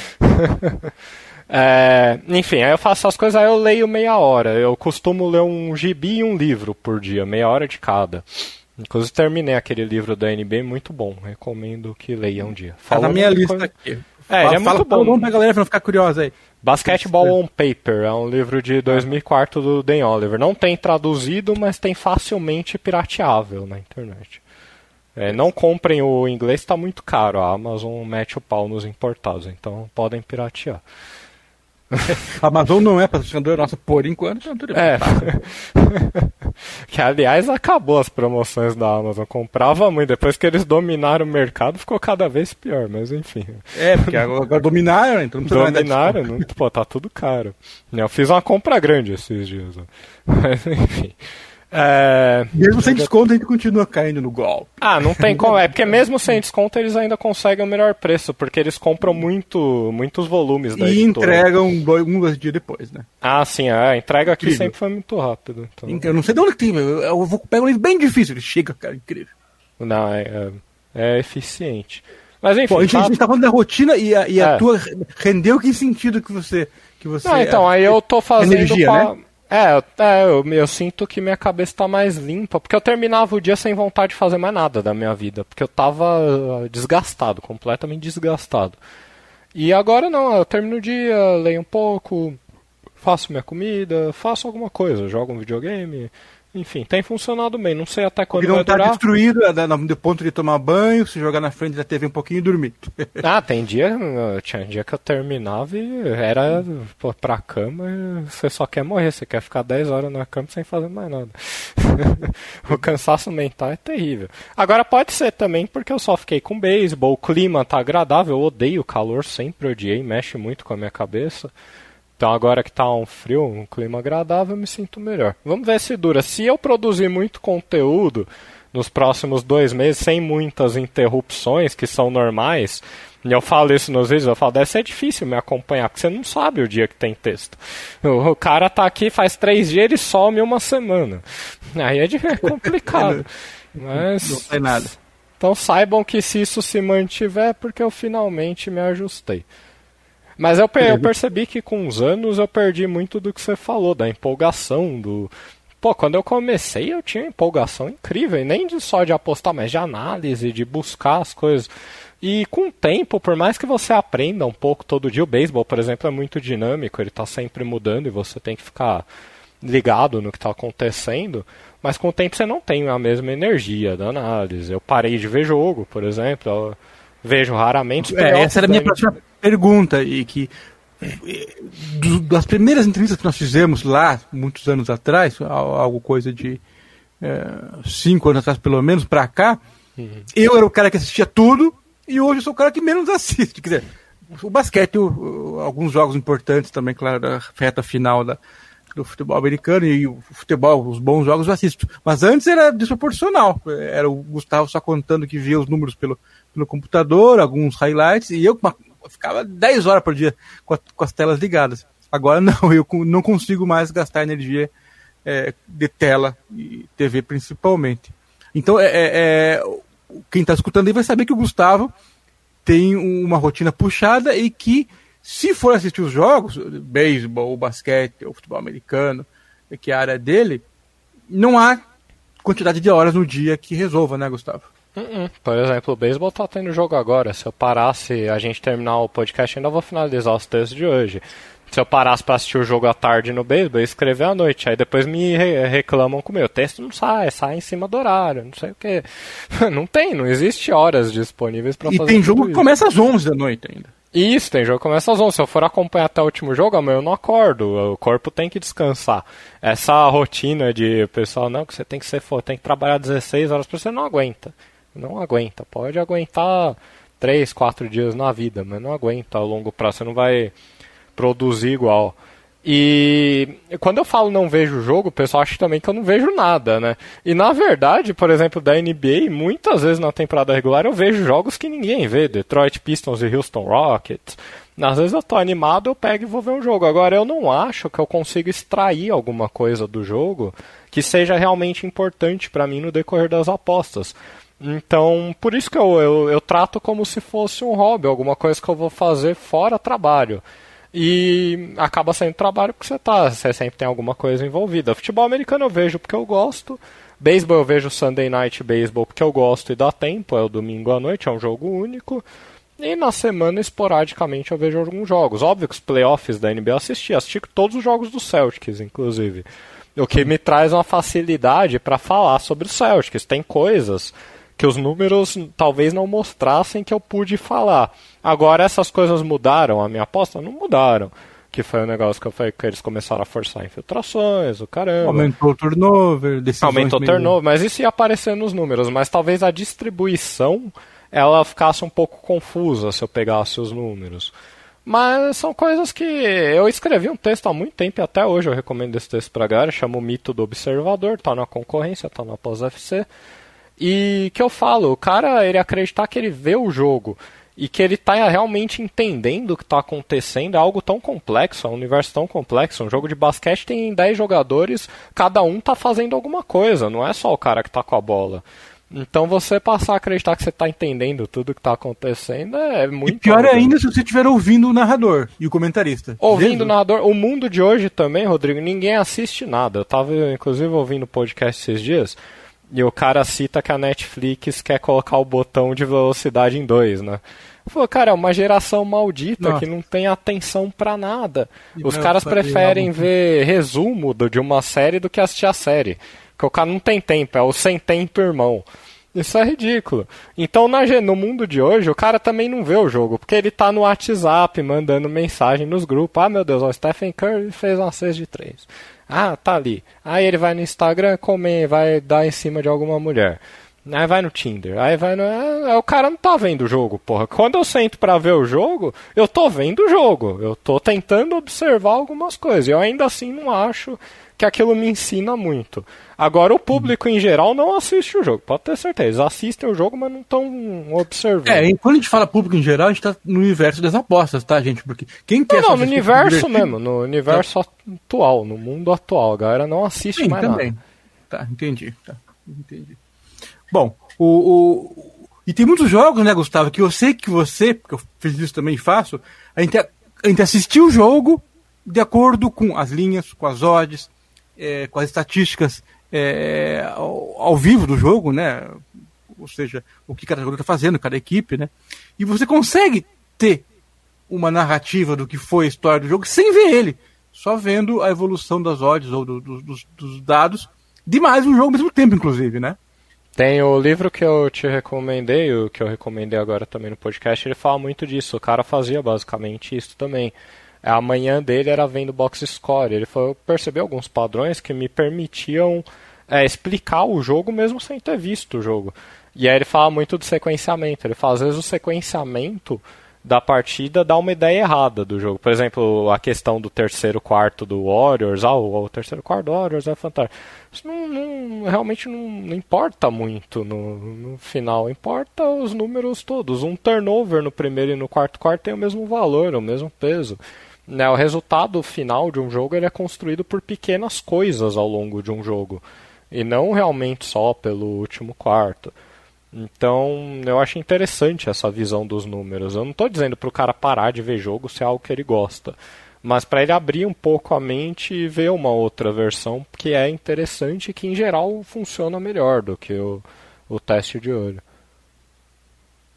É, enfim, aí eu faço as coisas, aí eu leio meia hora. Eu costumo ler um gibi e um livro por dia, meia hora de cada. Inclusive terminei aquele livro da NBA, muito bom. Recomendo que leia um dia. Fala tá na minha lista coisa... aqui. É, ele é fala, muito bom. bom pra galera não ficar curiosa aí. Basketball on Paper é um livro de 2004 do Dan Oliver. Não tem traduzido, mas tem facilmente pirateável na internet. É, não comprem o inglês, está muito caro. A Amazon mete o pau nos importados, então podem piratear. A Amazon não é patrocinador nossa por enquanto, então tudo bem. É. que aliás acabou as promoções da Amazon. Comprava muito. Depois que eles dominaram o mercado, ficou cada vez pior, mas enfim. É, porque agora dominaram, então não Dominaram, não, pô, tá tudo caro. Eu fiz uma compra grande esses dias. Mas enfim. É... Mesmo sem desconto, a gente continua caindo no golpe. Ah, não tem como. É porque mesmo sem desconto, eles ainda conseguem o melhor preço, porque eles compram muito, muitos volumes da E editora. entregam um, dois dias depois, né? Ah, sim. É. A entrega aqui incrível. sempre foi muito rápido. Então... Eu não sei de onde tem, eu, eu vou pegar um livro bem difícil, ele chega, cara, incrível. Não, é, é, é eficiente. Mas enfim. Pô, a, gente, tá... a gente tá falando da rotina e a, e a é. tua rendeu que sentido que você. Que você não, então, aí eu tô fazendo. Energia, com a... né? É, é eu, eu, sinto que minha cabeça tá mais limpa, porque eu terminava o dia sem vontade de fazer mais nada da minha vida, porque eu tava uh, desgastado, completamente desgastado. E agora não, eu termino o dia, leio um pouco, faço minha comida, faço alguma coisa, jogo um videogame, enfim, tem funcionado bem. Não sei até quando não vai tá durar. destruído, é, do ponto de tomar banho, se jogar na frente da TV um pouquinho e dormir. ah, tem dia, tinha dia que eu terminava e era pô, pra cama você só quer morrer, você quer ficar 10 horas na cama sem fazer mais nada. o cansaço mental é terrível. Agora pode ser também porque eu só fiquei com beisebol, o clima tá agradável, eu odeio o calor, sempre odiei, mexe muito com a minha cabeça. Então agora que está um frio, um clima agradável, eu me sinto melhor. Vamos ver se dura. Se eu produzir muito conteúdo nos próximos dois meses, sem muitas interrupções, que são normais, e eu falo isso nos vídeos, eu falo, deve ser difícil me acompanhar, porque você não sabe o dia que tem texto. O, cara tá aqui faz três dias, ele some uma semana. Aí é, é complicado. Mas... Não tem nada. Então saibam que se isso se mantiver, é porque eu finalmente me ajustei. Mas eu, eu percebi que com os anos eu perdi muito do que você falou, da empolgação, do. Pô, quando eu comecei eu tinha empolgação incrível, nem de só de apostar, mas de análise, de buscar as coisas. E com o tempo, por mais que você aprenda um pouco todo dia, o beisebol, por exemplo, é muito dinâmico, ele está sempre mudando e você tem que ficar ligado no que está acontecendo, mas com o tempo você não tem a mesma energia da análise. Eu parei de ver jogo, por exemplo, eu vejo raramente. É, essa era a minha próxima pergunta e que do, das primeiras entrevistas que nós fizemos lá, muitos anos atrás, algo coisa de é, cinco anos atrás pelo menos, para cá, uhum. eu era o cara que assistia tudo e hoje eu sou o cara que menos assiste. Quer dizer, o basquete, o, o, alguns jogos importantes também, claro, da reta final da, do futebol americano e o futebol, os bons jogos eu assisto. Mas antes era desproporcional. Era o Gustavo só contando que via os números pelo, no computador, alguns highlights, e eu ficava 10 horas por dia com, a, com as telas ligadas. Agora não, eu não consigo mais gastar energia é, de tela e TV principalmente. Então, é, é, é quem está escutando aí vai saber que o Gustavo tem uma rotina puxada e que, se for assistir os jogos, beisebol, basquete, ou futebol americano, que é a área dele, não há quantidade de horas no dia que resolva, né, Gustavo? Uh -uh. Por exemplo, o beisebol tá tendo jogo agora. Se eu parasse, a gente terminar o podcast, ainda vou finalizar os textos de hoje. Se eu parasse para assistir o jogo à tarde no beisebol, eu escrever à noite. Aí depois me re reclamam com o meu texto não sai, sai em cima do horário, não sei o que. não tem, não existe horas disponíveis para fazer. E tem jogo que começa às 11 da noite ainda. Isso, tem jogo que começa às 11. Se eu for acompanhar até o último jogo, amanhã eu não acordo. O corpo tem que descansar. Essa rotina de pessoal, não, que você tem que ser tem que trabalhar 16 horas por você não aguenta. Não aguenta. Pode aguentar 3, 4 dias na vida, mas não aguenta a longo prazo. Você não vai produzir igual. E quando eu falo não vejo o jogo, o pessoal acha também que eu não vejo nada, né? E na verdade, por exemplo, da NBA, muitas vezes na temporada regular eu vejo jogos que ninguém vê, Detroit Pistons e Houston Rockets. Às vezes eu tô animado, eu pego e vou ver um jogo. Agora eu não acho que eu consigo extrair alguma coisa do jogo que seja realmente importante para mim no decorrer das apostas. Então, por isso que eu, eu, eu trato como se fosse um hobby, alguma coisa que eu vou fazer fora trabalho. E acaba sendo trabalho porque você tá, você sempre tem alguma coisa envolvida. Futebol americano eu vejo porque eu gosto. Beisebol eu vejo Sunday Night Baseball porque eu gosto e dá tempo, é o domingo à noite, é um jogo único. E na semana, esporadicamente, eu vejo alguns jogos. Óbvio que os playoffs da NBA eu assisti, assisti todos os jogos do Celtics, inclusive. O que me traz uma facilidade para falar sobre o Celtics. Tem coisas que os números talvez não mostrassem que eu pude falar. Agora essas coisas mudaram a minha aposta? Não mudaram. Que foi o um negócio que eu falei que eles começaram a forçar infiltrações, o caramba. Aumentou o turnover, decisões Aumentou o turnover, mas isso ia aparecer nos números. Mas talvez a distribuição ela ficasse um pouco confusa se eu pegasse os números. Mas são coisas que eu escrevi um texto há muito tempo e até hoje eu recomendo esse texto pra galera, chama o mito do observador, tá na concorrência, tá na pós-FC. E que eu falo, o cara, ele acreditar que ele vê o jogo e que ele está realmente entendendo o que está acontecendo é algo tão complexo, é um universo tão complexo. Um jogo de basquete tem 10 jogadores, cada um está fazendo alguma coisa, não é só o cara que está com a bola. Então você passar a acreditar que você está entendendo tudo que está acontecendo é muito. E pior ainda se você estiver ouvindo o narrador e o comentarista. Ouvindo o narrador. O mundo de hoje também, Rodrigo, ninguém assiste nada. Eu estava inclusive ouvindo podcast esses dias. E o cara cita que a Netflix quer colocar o botão de velocidade em 2, né? Falou, cara, é uma geração maldita Nossa. que não tem atenção para nada. Os caras preferem ver resumo de uma série do que assistir a série. Porque o cara não tem tempo, é o sem tempo irmão. Isso é ridículo. Então, na, no mundo de hoje, o cara também não vê o jogo, porque ele tá no WhatsApp mandando mensagem nos grupos. Ah, meu Deus, o Stephen Curry fez uma 6 de 3. Ah, tá ali. Aí ele vai no Instagram comer, vai dar em cima de alguma mulher. Aí vai no Tinder, aí vai no. É, o cara não tá vendo o jogo, porra. Quando eu sento pra ver o jogo, eu tô vendo o jogo. Eu tô tentando observar algumas coisas. Eu ainda assim não acho que aquilo me ensina muito. Agora, o público em geral não assiste o jogo, pode ter certeza. Assistem o jogo, mas não estão observando. É, e quando a gente fala público em geral, a gente tá no universo das apostas, tá, gente? Porque quem quer. Não, não no universo mesmo, no universo atual, no mundo atual. A galera não assiste Sim, mais também. nada. Tá, entendi. Tá, entendi. Bom, o, o, e tem muitos jogos, né, Gustavo, que eu sei que você, porque eu fiz isso também faço, a gente, a gente assistiu o jogo de acordo com as linhas, com as odds, é, com as estatísticas é, ao, ao, vivo do jogo, né? Ou seja, o que cada jogador está fazendo, cada equipe, né? E você consegue ter uma narrativa do que foi a história do jogo sem ver ele, só vendo a evolução das odds ou do, do, dos, dos dados de mais um jogo ao mesmo tempo, inclusive, né? Tem o livro que eu te recomendei, o que eu recomendei agora também no podcast, ele fala muito disso. O cara fazia basicamente isso também. A manhã dele era vendo box score. Ele falou, percebeu alguns padrões que me permitiam é, explicar o jogo mesmo sem ter visto o jogo. E aí ele fala muito do sequenciamento. Ele fala, às vezes o sequenciamento da partida dá uma ideia errada do jogo. Por exemplo, a questão do terceiro quarto do Warriors, ah, o, terceiro quarto do Warriors é fantástico. Isso não, não realmente não, não, importa muito no, no, final, importa os números todos. Um turnover no primeiro e no quarto quarto tem o mesmo valor, o mesmo peso. Né, o resultado final de um jogo ele é construído por pequenas coisas ao longo de um jogo e não realmente só pelo último quarto. Então, eu acho interessante essa visão dos números. Eu não estou dizendo para o cara parar de ver jogo se é algo que ele gosta, mas para ele abrir um pouco a mente e ver uma outra versão que é interessante e que, em geral, funciona melhor do que o, o teste de olho.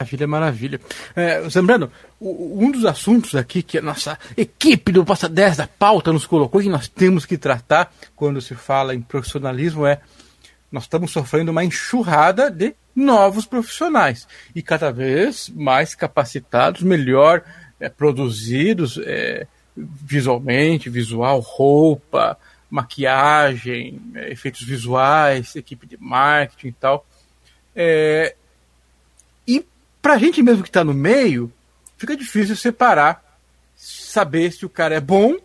Maravilha, maravilha. É, lembrando, um dos assuntos aqui que a nossa equipe do Passa 10 da pauta nos colocou que nós temos que tratar quando se fala em profissionalismo é nós estamos sofrendo uma enxurrada de novos profissionais e cada vez mais capacitados, melhor é, produzidos é, visualmente, visual, roupa, maquiagem, é, efeitos visuais, equipe de marketing e tal. É, para a gente mesmo que está no meio, fica difícil separar, saber se o cara é bom,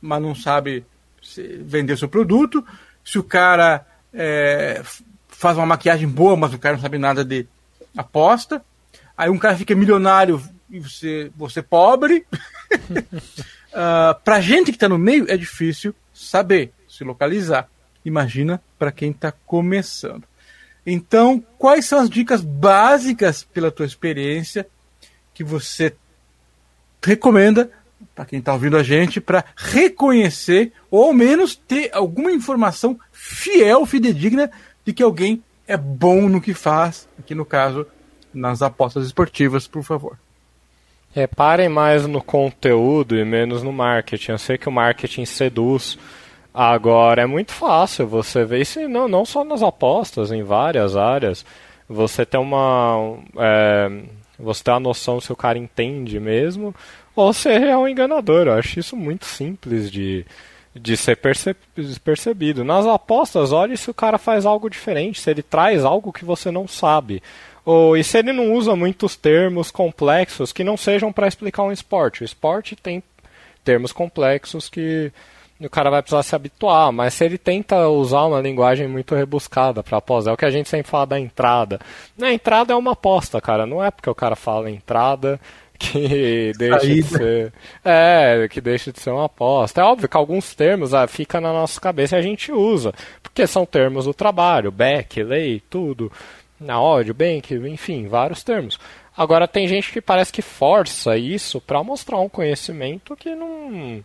mas não sabe vender seu produto, se o cara é, faz uma maquiagem boa, mas o cara não sabe nada de aposta. Aí um cara fica milionário e você, você pobre. uh, pra gente que está no meio é difícil saber, se localizar. Imagina para quem está começando. Então, quais são as dicas básicas pela tua experiência que você recomenda para quem está ouvindo a gente para reconhecer ou ao menos ter alguma informação fiel, fidedigna de que alguém é bom no que faz, aqui no caso, nas apostas esportivas, por favor. Reparem mais no conteúdo e menos no marketing. Eu sei que o marketing seduz. Agora é muito fácil você ver isso, não, não só nas apostas, em várias áreas. Você tem uma. É, você tem a noção se o cara entende mesmo ou se é um enganador. Eu acho isso muito simples de, de ser perce percebido. Nas apostas, olhe se o cara faz algo diferente, se ele traz algo que você não sabe. Ou, e se ele não usa muitos termos complexos que não sejam para explicar um esporte. O esporte tem termos complexos que o cara vai precisar se habituar, mas se ele tenta usar uma linguagem muito rebuscada para apostar, é o que a gente sempre fala da entrada. Na entrada é uma aposta, cara, não é porque o cara fala entrada que deixa de ser. É, que deixa de ser uma aposta. É óbvio que alguns termos ah, fica na nossa cabeça e a gente usa, porque são termos do trabalho, back, lei, tudo, na ódio, bank, enfim, vários termos. Agora tem gente que parece que força isso para mostrar um conhecimento que não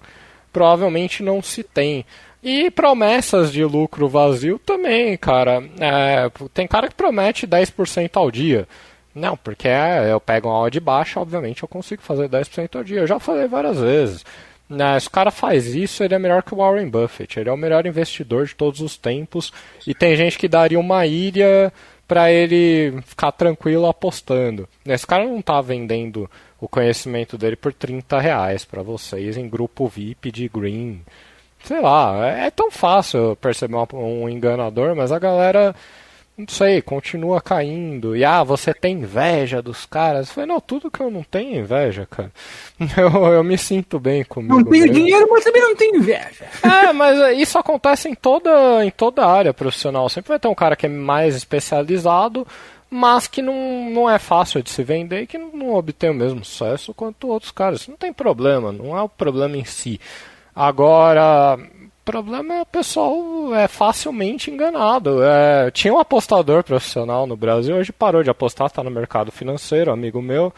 provavelmente não se tem. E promessas de lucro vazio também, cara. É, tem cara que promete 10% ao dia. Não, porque é, eu pego uma odd baixa, obviamente eu consigo fazer 10% ao dia. Eu já falei várias vezes. Né, se o cara faz isso, ele é melhor que o Warren Buffett. Ele é o melhor investidor de todos os tempos. E tem gente que daria uma ilha para ele ficar tranquilo apostando. Esse cara não está vendendo o conhecimento dele por 30 reais para vocês em grupo VIP de Green. Sei lá, é, tão fácil perceber um enganador, mas a galera não sei, continua caindo. E ah, você tem inveja dos caras. Eu falei, não, tudo que eu não tenho é inveja, cara. Eu, eu me sinto bem comigo. Não tenho mesmo. dinheiro, mas também não tenho inveja. É, mas isso acontece em toda, em toda área profissional. Sempre vai ter um cara que é mais especializado, mas que não, não é fácil de se vender e que não, obtém o mesmo sucesso quanto outros caras. Isso não tem problema, não é o problema em si. Agora, problema é o pessoal é facilmente enganado. É, tinha um apostador profissional no Brasil, hoje parou de apostar, está no mercado financeiro, amigo meu.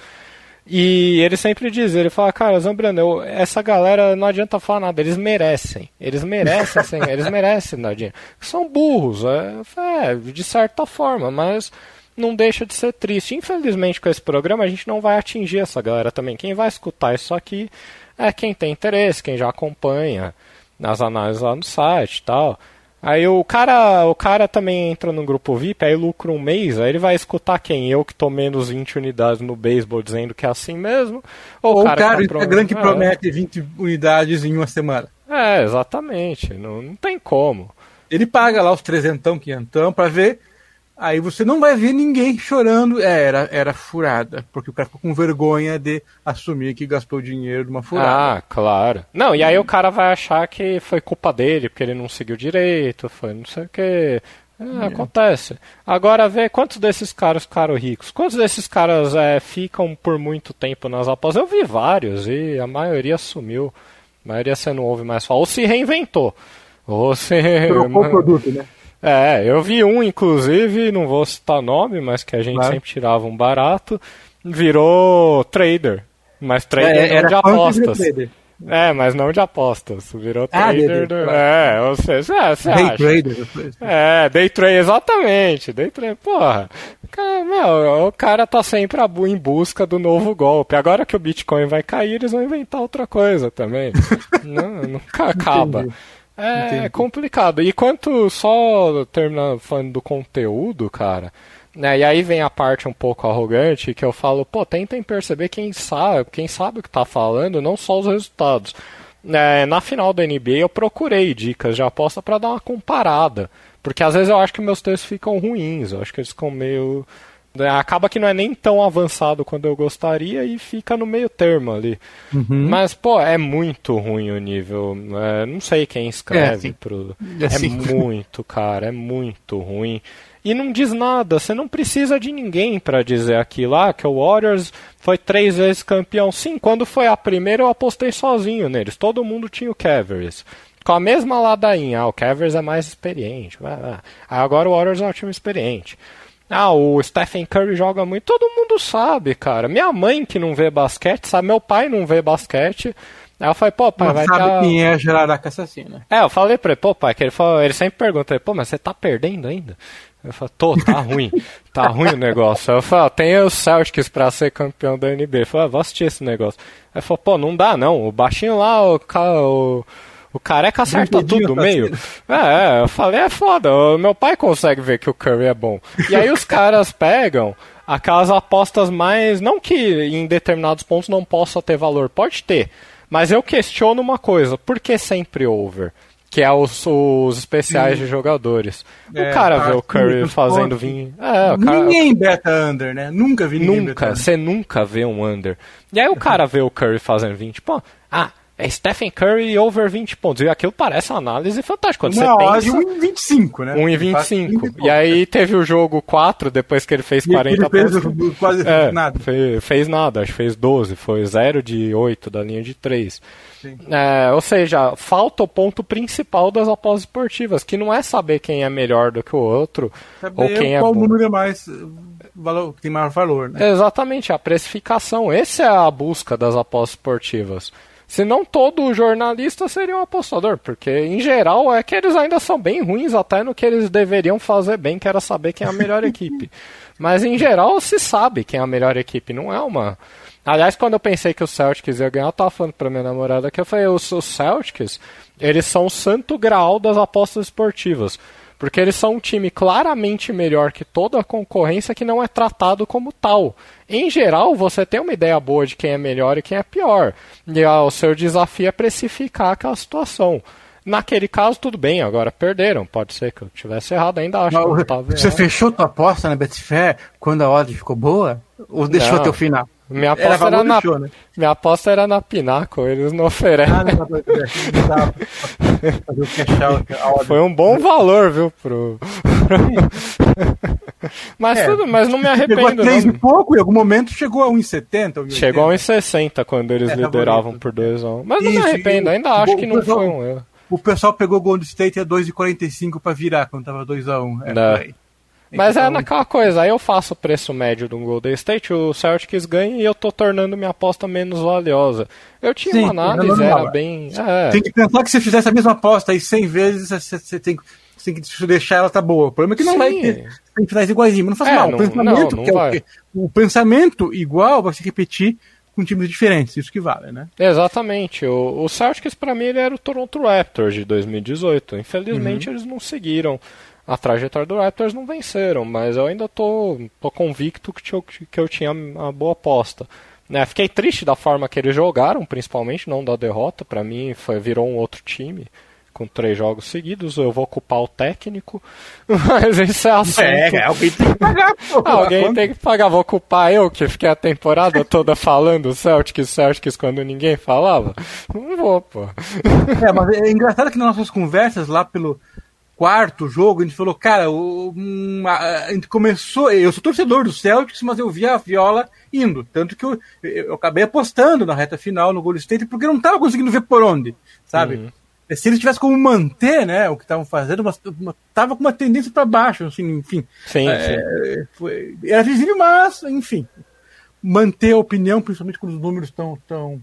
E ele sempre diz, ele fala, cara, Zambrano, essa galera não adianta falar nada, eles merecem. Eles merecem, assim, eles merecem nadinha. São burros, é, é, de certa forma, mas não deixa de ser triste. Infelizmente, com esse programa, a gente não vai atingir essa galera também. Quem vai escutar isso aqui é quem tem interesse, quem já acompanha nas análises lá no site e tal. Aí o cara, o cara também entra no grupo VIP, aí lucra um mês, aí ele vai escutar quem? Eu que tô menos 20 unidades no beisebol dizendo que é assim mesmo? Ou, ou o cara, cara que, Instagram que é. promete 20 unidades em uma semana. É, exatamente. Não, não tem como. Ele paga lá os trezentão, quinhentão pra ver Aí você não vai ver ninguém chorando. É, era, era furada, porque o cara ficou com vergonha de assumir que gastou dinheiro de uma furada. Ah, claro. Não, e aí o cara vai achar que foi culpa dele, porque ele não seguiu direito, foi não sei o que. É, acontece. Agora vê quantos desses caras ficaram ricos. Quantos desses caras é, ficam por muito tempo nas apostas? Eu vi vários e a maioria sumiu. A maioria você não ouve mais falar. Ou se reinventou. Ou se. Trocou o produto, né? É, eu vi um, inclusive, não vou citar nome, mas que a gente Claro. sempre tirava um barato, virou trader. Mas trader não de É, funk apostas. trader. É, mas não de apostas. Virou Ah, de- trader. de- do... claro. É, ou seja, é, você Day acha. trader. É, day trade, exatamente. Day trade, porra. Cara, meu, o cara tá sempre em busca do novo golpe. Agora que o Bitcoin vai cair, eles vão inventar outra coisa também. não, nunca acaba. Entendi. É Entendi. complicado. E quanto só terminando falando do conteúdo, cara, né? E aí vem a parte um pouco arrogante que eu falo, pô, tentem perceber quem sabe, quem sabe o que tá falando, não só os resultados. É, na final da NBA eu procurei dicas de aposta para dar uma comparada, porque às vezes eu acho que meus textos ficam ruins, eu acho que eles ficam meio acaba que não é nem tão avançado quanto eu gostaria e fica no meio termo ali. Uhum. Mas, pô, é muito ruim o nível. é, não sei quem É, escreve. sim. pro... É, É sim. muito, cara, é muito ruim. E não diz nada, você não precisa de ninguém pra dizer aquilo lá, que o Warriors foi três vezes campeão. Sim, quando foi a primeira eu apostei sozinho neles, todo mundo tinha o Cavaliers. Com a mesma ladainha, ah, o Cavaliers é mais experiente. Aí agora o Warriors é um time experiente. Ah, o Stephen Curry joga muito. Todo mundo sabe, cara. Minha mãe que não vê basquete, sabe? Meu pai não vê basquete. Aí eu falei, pô, pai, Não vai sabe ter. quem é a Jararaca Assassina. É, eu falei pra ele, pô, pai, que ele, falou, ele sempre pergunta, pô, mas você tá perdendo ainda? Eu falei, tô, tá ruim, tá ruim o negócio. Aí eu falei, ó, tem os Celtics pra ser campeão da NBA. Ele falou, ah, vou assistir esse negócio. Aí falou, pô, não dá não, o baixinho lá, o, o, o careca acerta tudo no meio. É, é, eu falei, é foda, meu pai consegue ver que o Curry é bom. E aí os caras pegam aquelas apostas mais, não que em determinados pontos não possa ter valor, pode ter. Mas eu questiono uma coisa, por que sempre over? Que é os, os especiais de jogadores. É, o cara vê o Curry fazendo vinho. É, cara, Ninguém beta under, né? Nunca vi ninguém Nunca, você nunca vê um under. E aí o cara vê o Curry fazendo 20 pontos. Ah, é Stephen Curry over 20 pontos. E aquilo parece uma análise fantástica. Quando Uma você pensa. 1,25, né? 1,25. E aí teve o jogo 4, depois que ele fez E aquele 40 fez pontos. quase É, nada. Fez, fez nada, acho que fez 12, foi 0 de 8 da linha de 3. Sim. É, ou seja, falta o ponto principal das apostas esportivas, que não é saber quem é melhor do que o outro, Saber ou quem é qual bom. número é mais eh, valor, tem maior valor, né? Exatamente, a precificação. Essa é a busca das apostas esportivas. Senão todo jornalista seria um apostador, porque em geral é que eles ainda são bem ruins até no que eles deveriam fazer bem, que era saber quem é a melhor equipe. Mas em geral se sabe quem é a melhor equipe, não é uma. Aliás, quando eu pensei que o Celtics ia ganhar, eu tava falando pra minha namorada que eu falei, os, os Celtics, eles são o santo graal das apostas esportivas. Porque eles são um time claramente melhor que toda a concorrência que não é tratado como tal. Em geral, você tem uma ideia boa de quem é melhor e quem é pior. E ah, o seu desafio é precificar aquela situação. Naquele caso, tudo bem, agora perderam. Pode ser que eu tivesse errado, ainda acho que eu não tava Você errado. fechou tua aposta na Betfair quando a odd ficou boa? Ou deixou Não. até o final? Minha Era aposta era, valor, na, deixou, né? minha aposta era na Pinaco, eles não oferecem. Ah, não não a. Foi um bom valor, viu, pro. mas, É. tudo, mas não me Chegou a arrependo. 3 não. e pouco e em algum momento chegou a 1,70. 1,80. Chegou a 1,60 quando eles É, lideravam por 2 a 1 Mas não me Isso, arrependo, e ainda acho o que não pessoal- foi um erro. O pessoal pegou o Golden State a 2,45 pra virar quando tava 2x1. É, Não. por Mas é Então, naquela coisa, aí eu faço o preço médio de um Golden State, o Celtics ganha e eu tô tornando minha aposta menos valiosa. Eu tinha Sim, uma é análise, era é. bem. É, Tem que pensar que se fizer essa mesma aposta aí 100 vezes, você, tem, você tem que deixar ela tá boa. O problema é que não Sim. vai ter. Tem fazer igualzinho. Mas não faz É, mal. não- o pensamento, não, não é o, o pensamento igual vai se repetir com times diferentes. Isso que vale, né? Exatamente. O, o Celtics, pra mim, ele era o Toronto Raptors de 2018. Infelizmente, eles não seguiram a trajetória do Raptors, não venceram, mas eu ainda tô, tô convicto que, eu- que eu tinha uma boa aposta. Né, fiquei triste da forma que eles jogaram, principalmente, não da derrota. Pra mim, foi, virou um outro time com três jogos seguidos, eu vou ocupar o técnico, mas isso é assunto. É, alguém tem que pagar, pô. Alguém tem que pagar, vou ocupar eu, que fiquei a temporada toda falando Celtics, Celtics, quando ninguém falava. Não vou, pô. É, mas é engraçado que nas nossas conversas lá pelo quarto jogo, a gente falou, cara, o, um, a, gente começou. Eu sou torcedor do Celtics, mas eu vi a viola indo. Tanto que eu, eu acabei apostando na reta final no Golden State, porque eu não estava conseguindo ver por onde, sabe? Uhum. Se eles tivessem como manter né, o que estavam fazendo, mas, mas tava com uma tendência para baixo, assim, enfim. Sim, É, sim. foi- era visível, mas, enfim. Manter a opinião, principalmente quando os números estão tão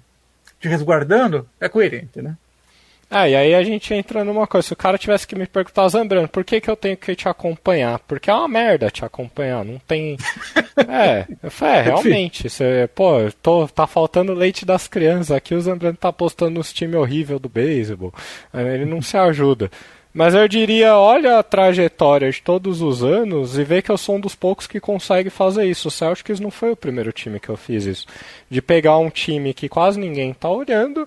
te resguardando, é coerente, né? Ah, e aí a gente entra numa coisa, se o cara tivesse que me perguntar, Zambrano, por que, que eu tenho que te acompanhar? Porque é uma merda te acompanhar, não tem... É, eu falei, é, realmente, você, pô, tô, tá faltando leite das crianças, aqui o Zambrano tá postando uns times horríveis do beisebol, É, ele não se ajuda. Mas eu diria, olha a trajetória de todos os anos e vê que eu sou um dos poucos que consegue fazer isso. O Celtics não foi o primeiro time que eu fiz isso. De pegar um time que quase ninguém tá olhando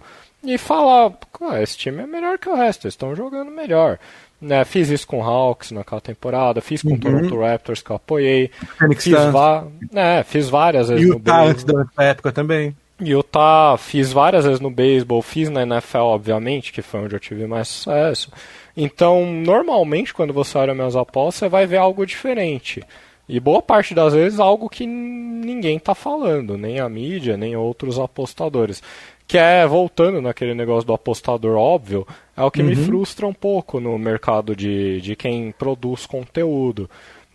e falar, "Ah, esse time é melhor que o resto, eles estão jogando melhor. Né, fiz isso com o Hawks naquela temporada, fiz com o Toronto Raptors que eu apoiei, Phoenix fiz, Suns. va é, fiz várias vezes E no antes da época também. Utah, fiz várias vezes no beisebol, fiz na NFL, obviamente, que foi onde eu tive mais sucesso. Então, normalmente, quando você olha minhas apostas, você vai ver algo diferente. E boa parte das vezes algo que ninguém está falando, nem a mídia, nem outros apostadores. Que é, voltando naquele negócio do apostador óbvio, é o que me frustra um pouco no mercado de, de quem produz conteúdo.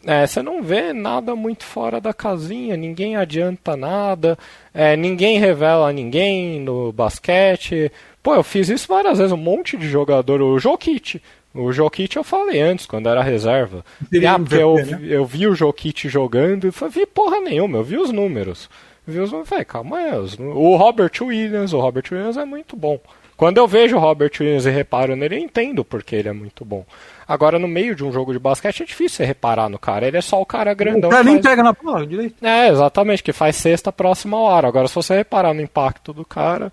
É, você não vê nada muito fora da casinha, ninguém adianta nada, é, ninguém revela ninguém no basquete. Pô, eu fiz isso várias vezes, um monte de jogador, o Jokic. O Jokic eu falei antes, quando era reserva. Ah, porque eu, né? vi- eu vi o Jokic jogando e falei, vi porra nenhuma, eu vi os números. Vi os falei, calma aí, os o Robert Williams, o Robert Williams é muito bom. Quando eu vejo o Robert Williams e reparo nele, eu entendo porque ele é muito bom. Agora, no meio de um jogo de basquete, é difícil você reparar no cara. Ele é só o cara grandão. o cara nem faz- pega na bola direito. é, exatamente, que faz sexta próxima hora. Agora, se você reparar no impacto do cara,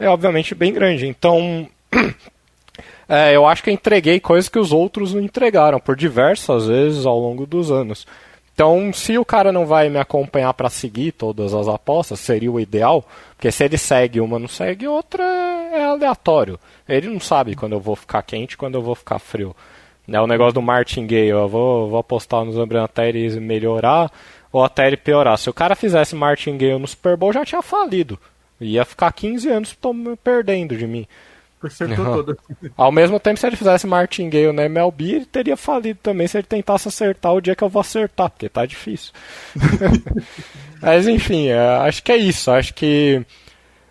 é obviamente bem grande. Então, é, eu acho que eu entreguei coisas que os outros não entregaram por diversas vezes ao longo dos anos. Então, se o cara não vai me acompanhar para seguir todas as apostas, seria o ideal, porque se ele segue uma, não segue outra, é aleatório. Ele não sabe quando eu vou ficar quente quando eu vou ficar frio. É o negócio do martingale, eu vou, vou apostar no Zambrano até ele melhorar ou até ele piorar. Se o cara fizesse martingale no Super Bowl, já tinha falido. Ia ficar 15 anos perdendo de mim. Acertou Não. todo. Ao mesmo tempo, se ele fizesse martingale na MLB, ele teria falido também se ele tentasse acertar o dia que eu vou acertar, porque tá difícil. Mas enfim, é, acho que é isso. Acho que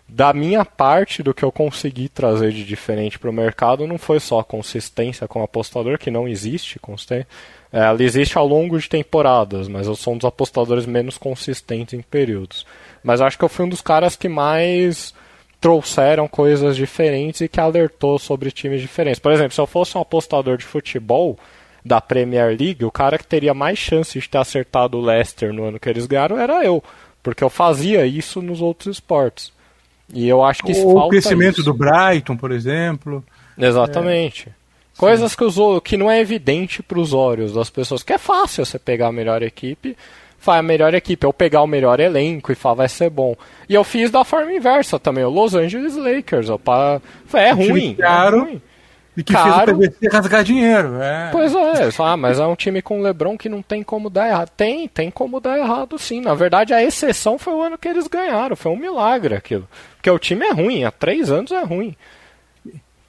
da minha parte, do que eu consegui trazer de diferente para o mercado, não foi só a consistência com apostador, que não existe consistência. É, ela existe ao longo de temporadas, mas eu sou um dos apostadores menos consistentes em períodos. Mas acho que eu fui um dos caras que mais trouxeram coisas diferentes e que alertou sobre times diferentes. Por exemplo, se eu fosse um apostador de futebol da Premier League, o cara que teria mais chance de ter acertado o Leicester no ano que eles ganharam era eu, porque eu fazia isso nos outros esportes. E eu acho que Ou o crescimento isso. do Brighton, por exemplo. Exatamente. Coisas que, os, que não é evidente para os olhos das pessoas. Que é fácil você pegar a melhor equipe, falar a melhor equipe, ou pegar o melhor elenco e falar vai ser bom. E eu fiz da forma inversa também, o Los Angeles Lakers. Eu, falei, é ruim. é caro. ruim. E que Caro. fez o PVC rasgar dinheiro. É. Pois é, ah, mas é um time com LeBron que não tem como dar errado. Tem, tem como dar errado sim. Na verdade, a exceção foi o ano que eles ganharam. Foi um milagre aquilo. Porque o time é ruim, há três anos é ruim.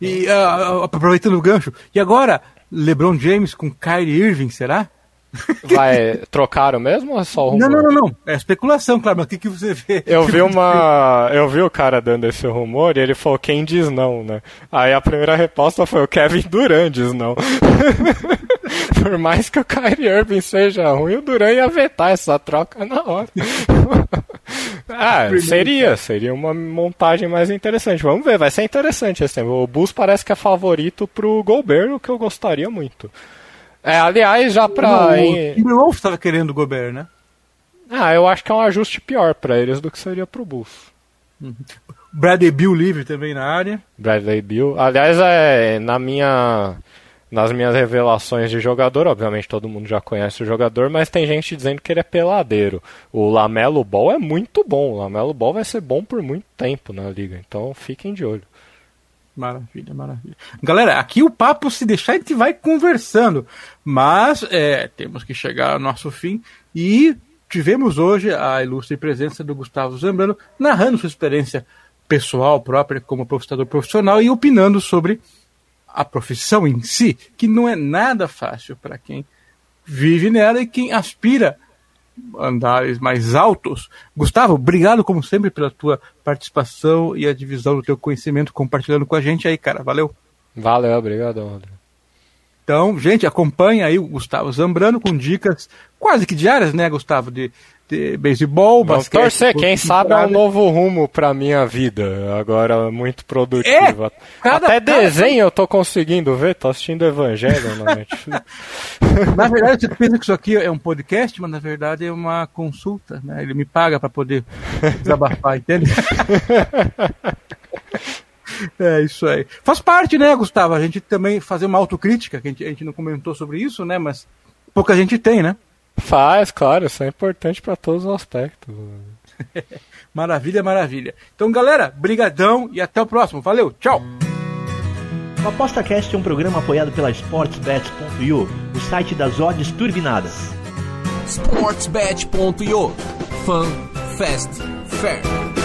E ah, aproveitando o gancho. E agora, LeBron James com Kyrie Irving, será? Vai, trocaram mesmo ou é só o Não, rumor? não, não, não. É especulação, claro, mas o que, que você vê? Eu vi uma. Eu vi o cara dando esse rumor e ele falou quem diz não, né? Aí a primeira resposta foi o Kevin Durant diz não. Por mais que o Kyrie Irving seja ruim, o Durant ia vetar essa troca na hora. ah, seria, seria uma montagem mais interessante. Vamos ver, vai ser interessante esse tempo. O Bulls parece que é favorito pro Gobert, o que eu gostaria muito. É, aliás, já pra. o em- Timberwolves estava querendo o Gobert, né? Ah, eu acho que é um ajuste pior pra eles do que seria pro Bulls. Bradley Bill livre também na área. Bradley Bill. Aliás, é, na minha, nas minhas revelações de jogador, obviamente todo mundo já conhece o jogador, mas tem gente dizendo que ele é peladeiro. O Lamelo Ball é muito bom. O Lamelo Ball vai ser bom por muito tempo na liga. Então fiquem de olho. Maravilha, maravilha. Galera, aqui o papo, se deixar, a gente vai conversando. Mas é, temos que chegar ao nosso fim. E tivemos hoje a ilustre presença do Gustavo Zambrano narrando sua experiência pessoal própria como professor profissional e opinando sobre a profissão em si, que não é nada fácil para quem vive nela e quem aspira andares mais altos. Gustavo, obrigado como sempre pela tua participação e a divisão do teu conhecimento compartilhando com a gente aí, cara. Valeu. Valeu, obrigado, André. Então, gente, acompanha aí o Gustavo Zambrano com dicas quase que diárias, né, Gustavo, de, de beisebol, basquete. torcer, quem sabe é um novo rumo pra minha vida, agora muito produtiva. É, cada, Até desenho eu tô conseguindo ver, tô assistindo Evangelho na Netflix. Na verdade, você pensa que isso aqui é um podcast, mas na verdade é uma consulta, né? Ele me paga para poder desabafar, entende? É isso aí. Faz parte, né, Gustavo? A gente também fazer uma autocrítica, que a gente, a gente não comentou sobre isso, né? Mas pouca gente tem, né? Faz, claro, isso é importante para todos os aspectos. maravilha, maravilha. Então, galera, brigadão e até o próximo. Valeu, tchau! O ApostaCast é um programa apoiado pela SportsBet.io, o site das odds turbinadas. SportsBet.io Fun, Fast, Fair.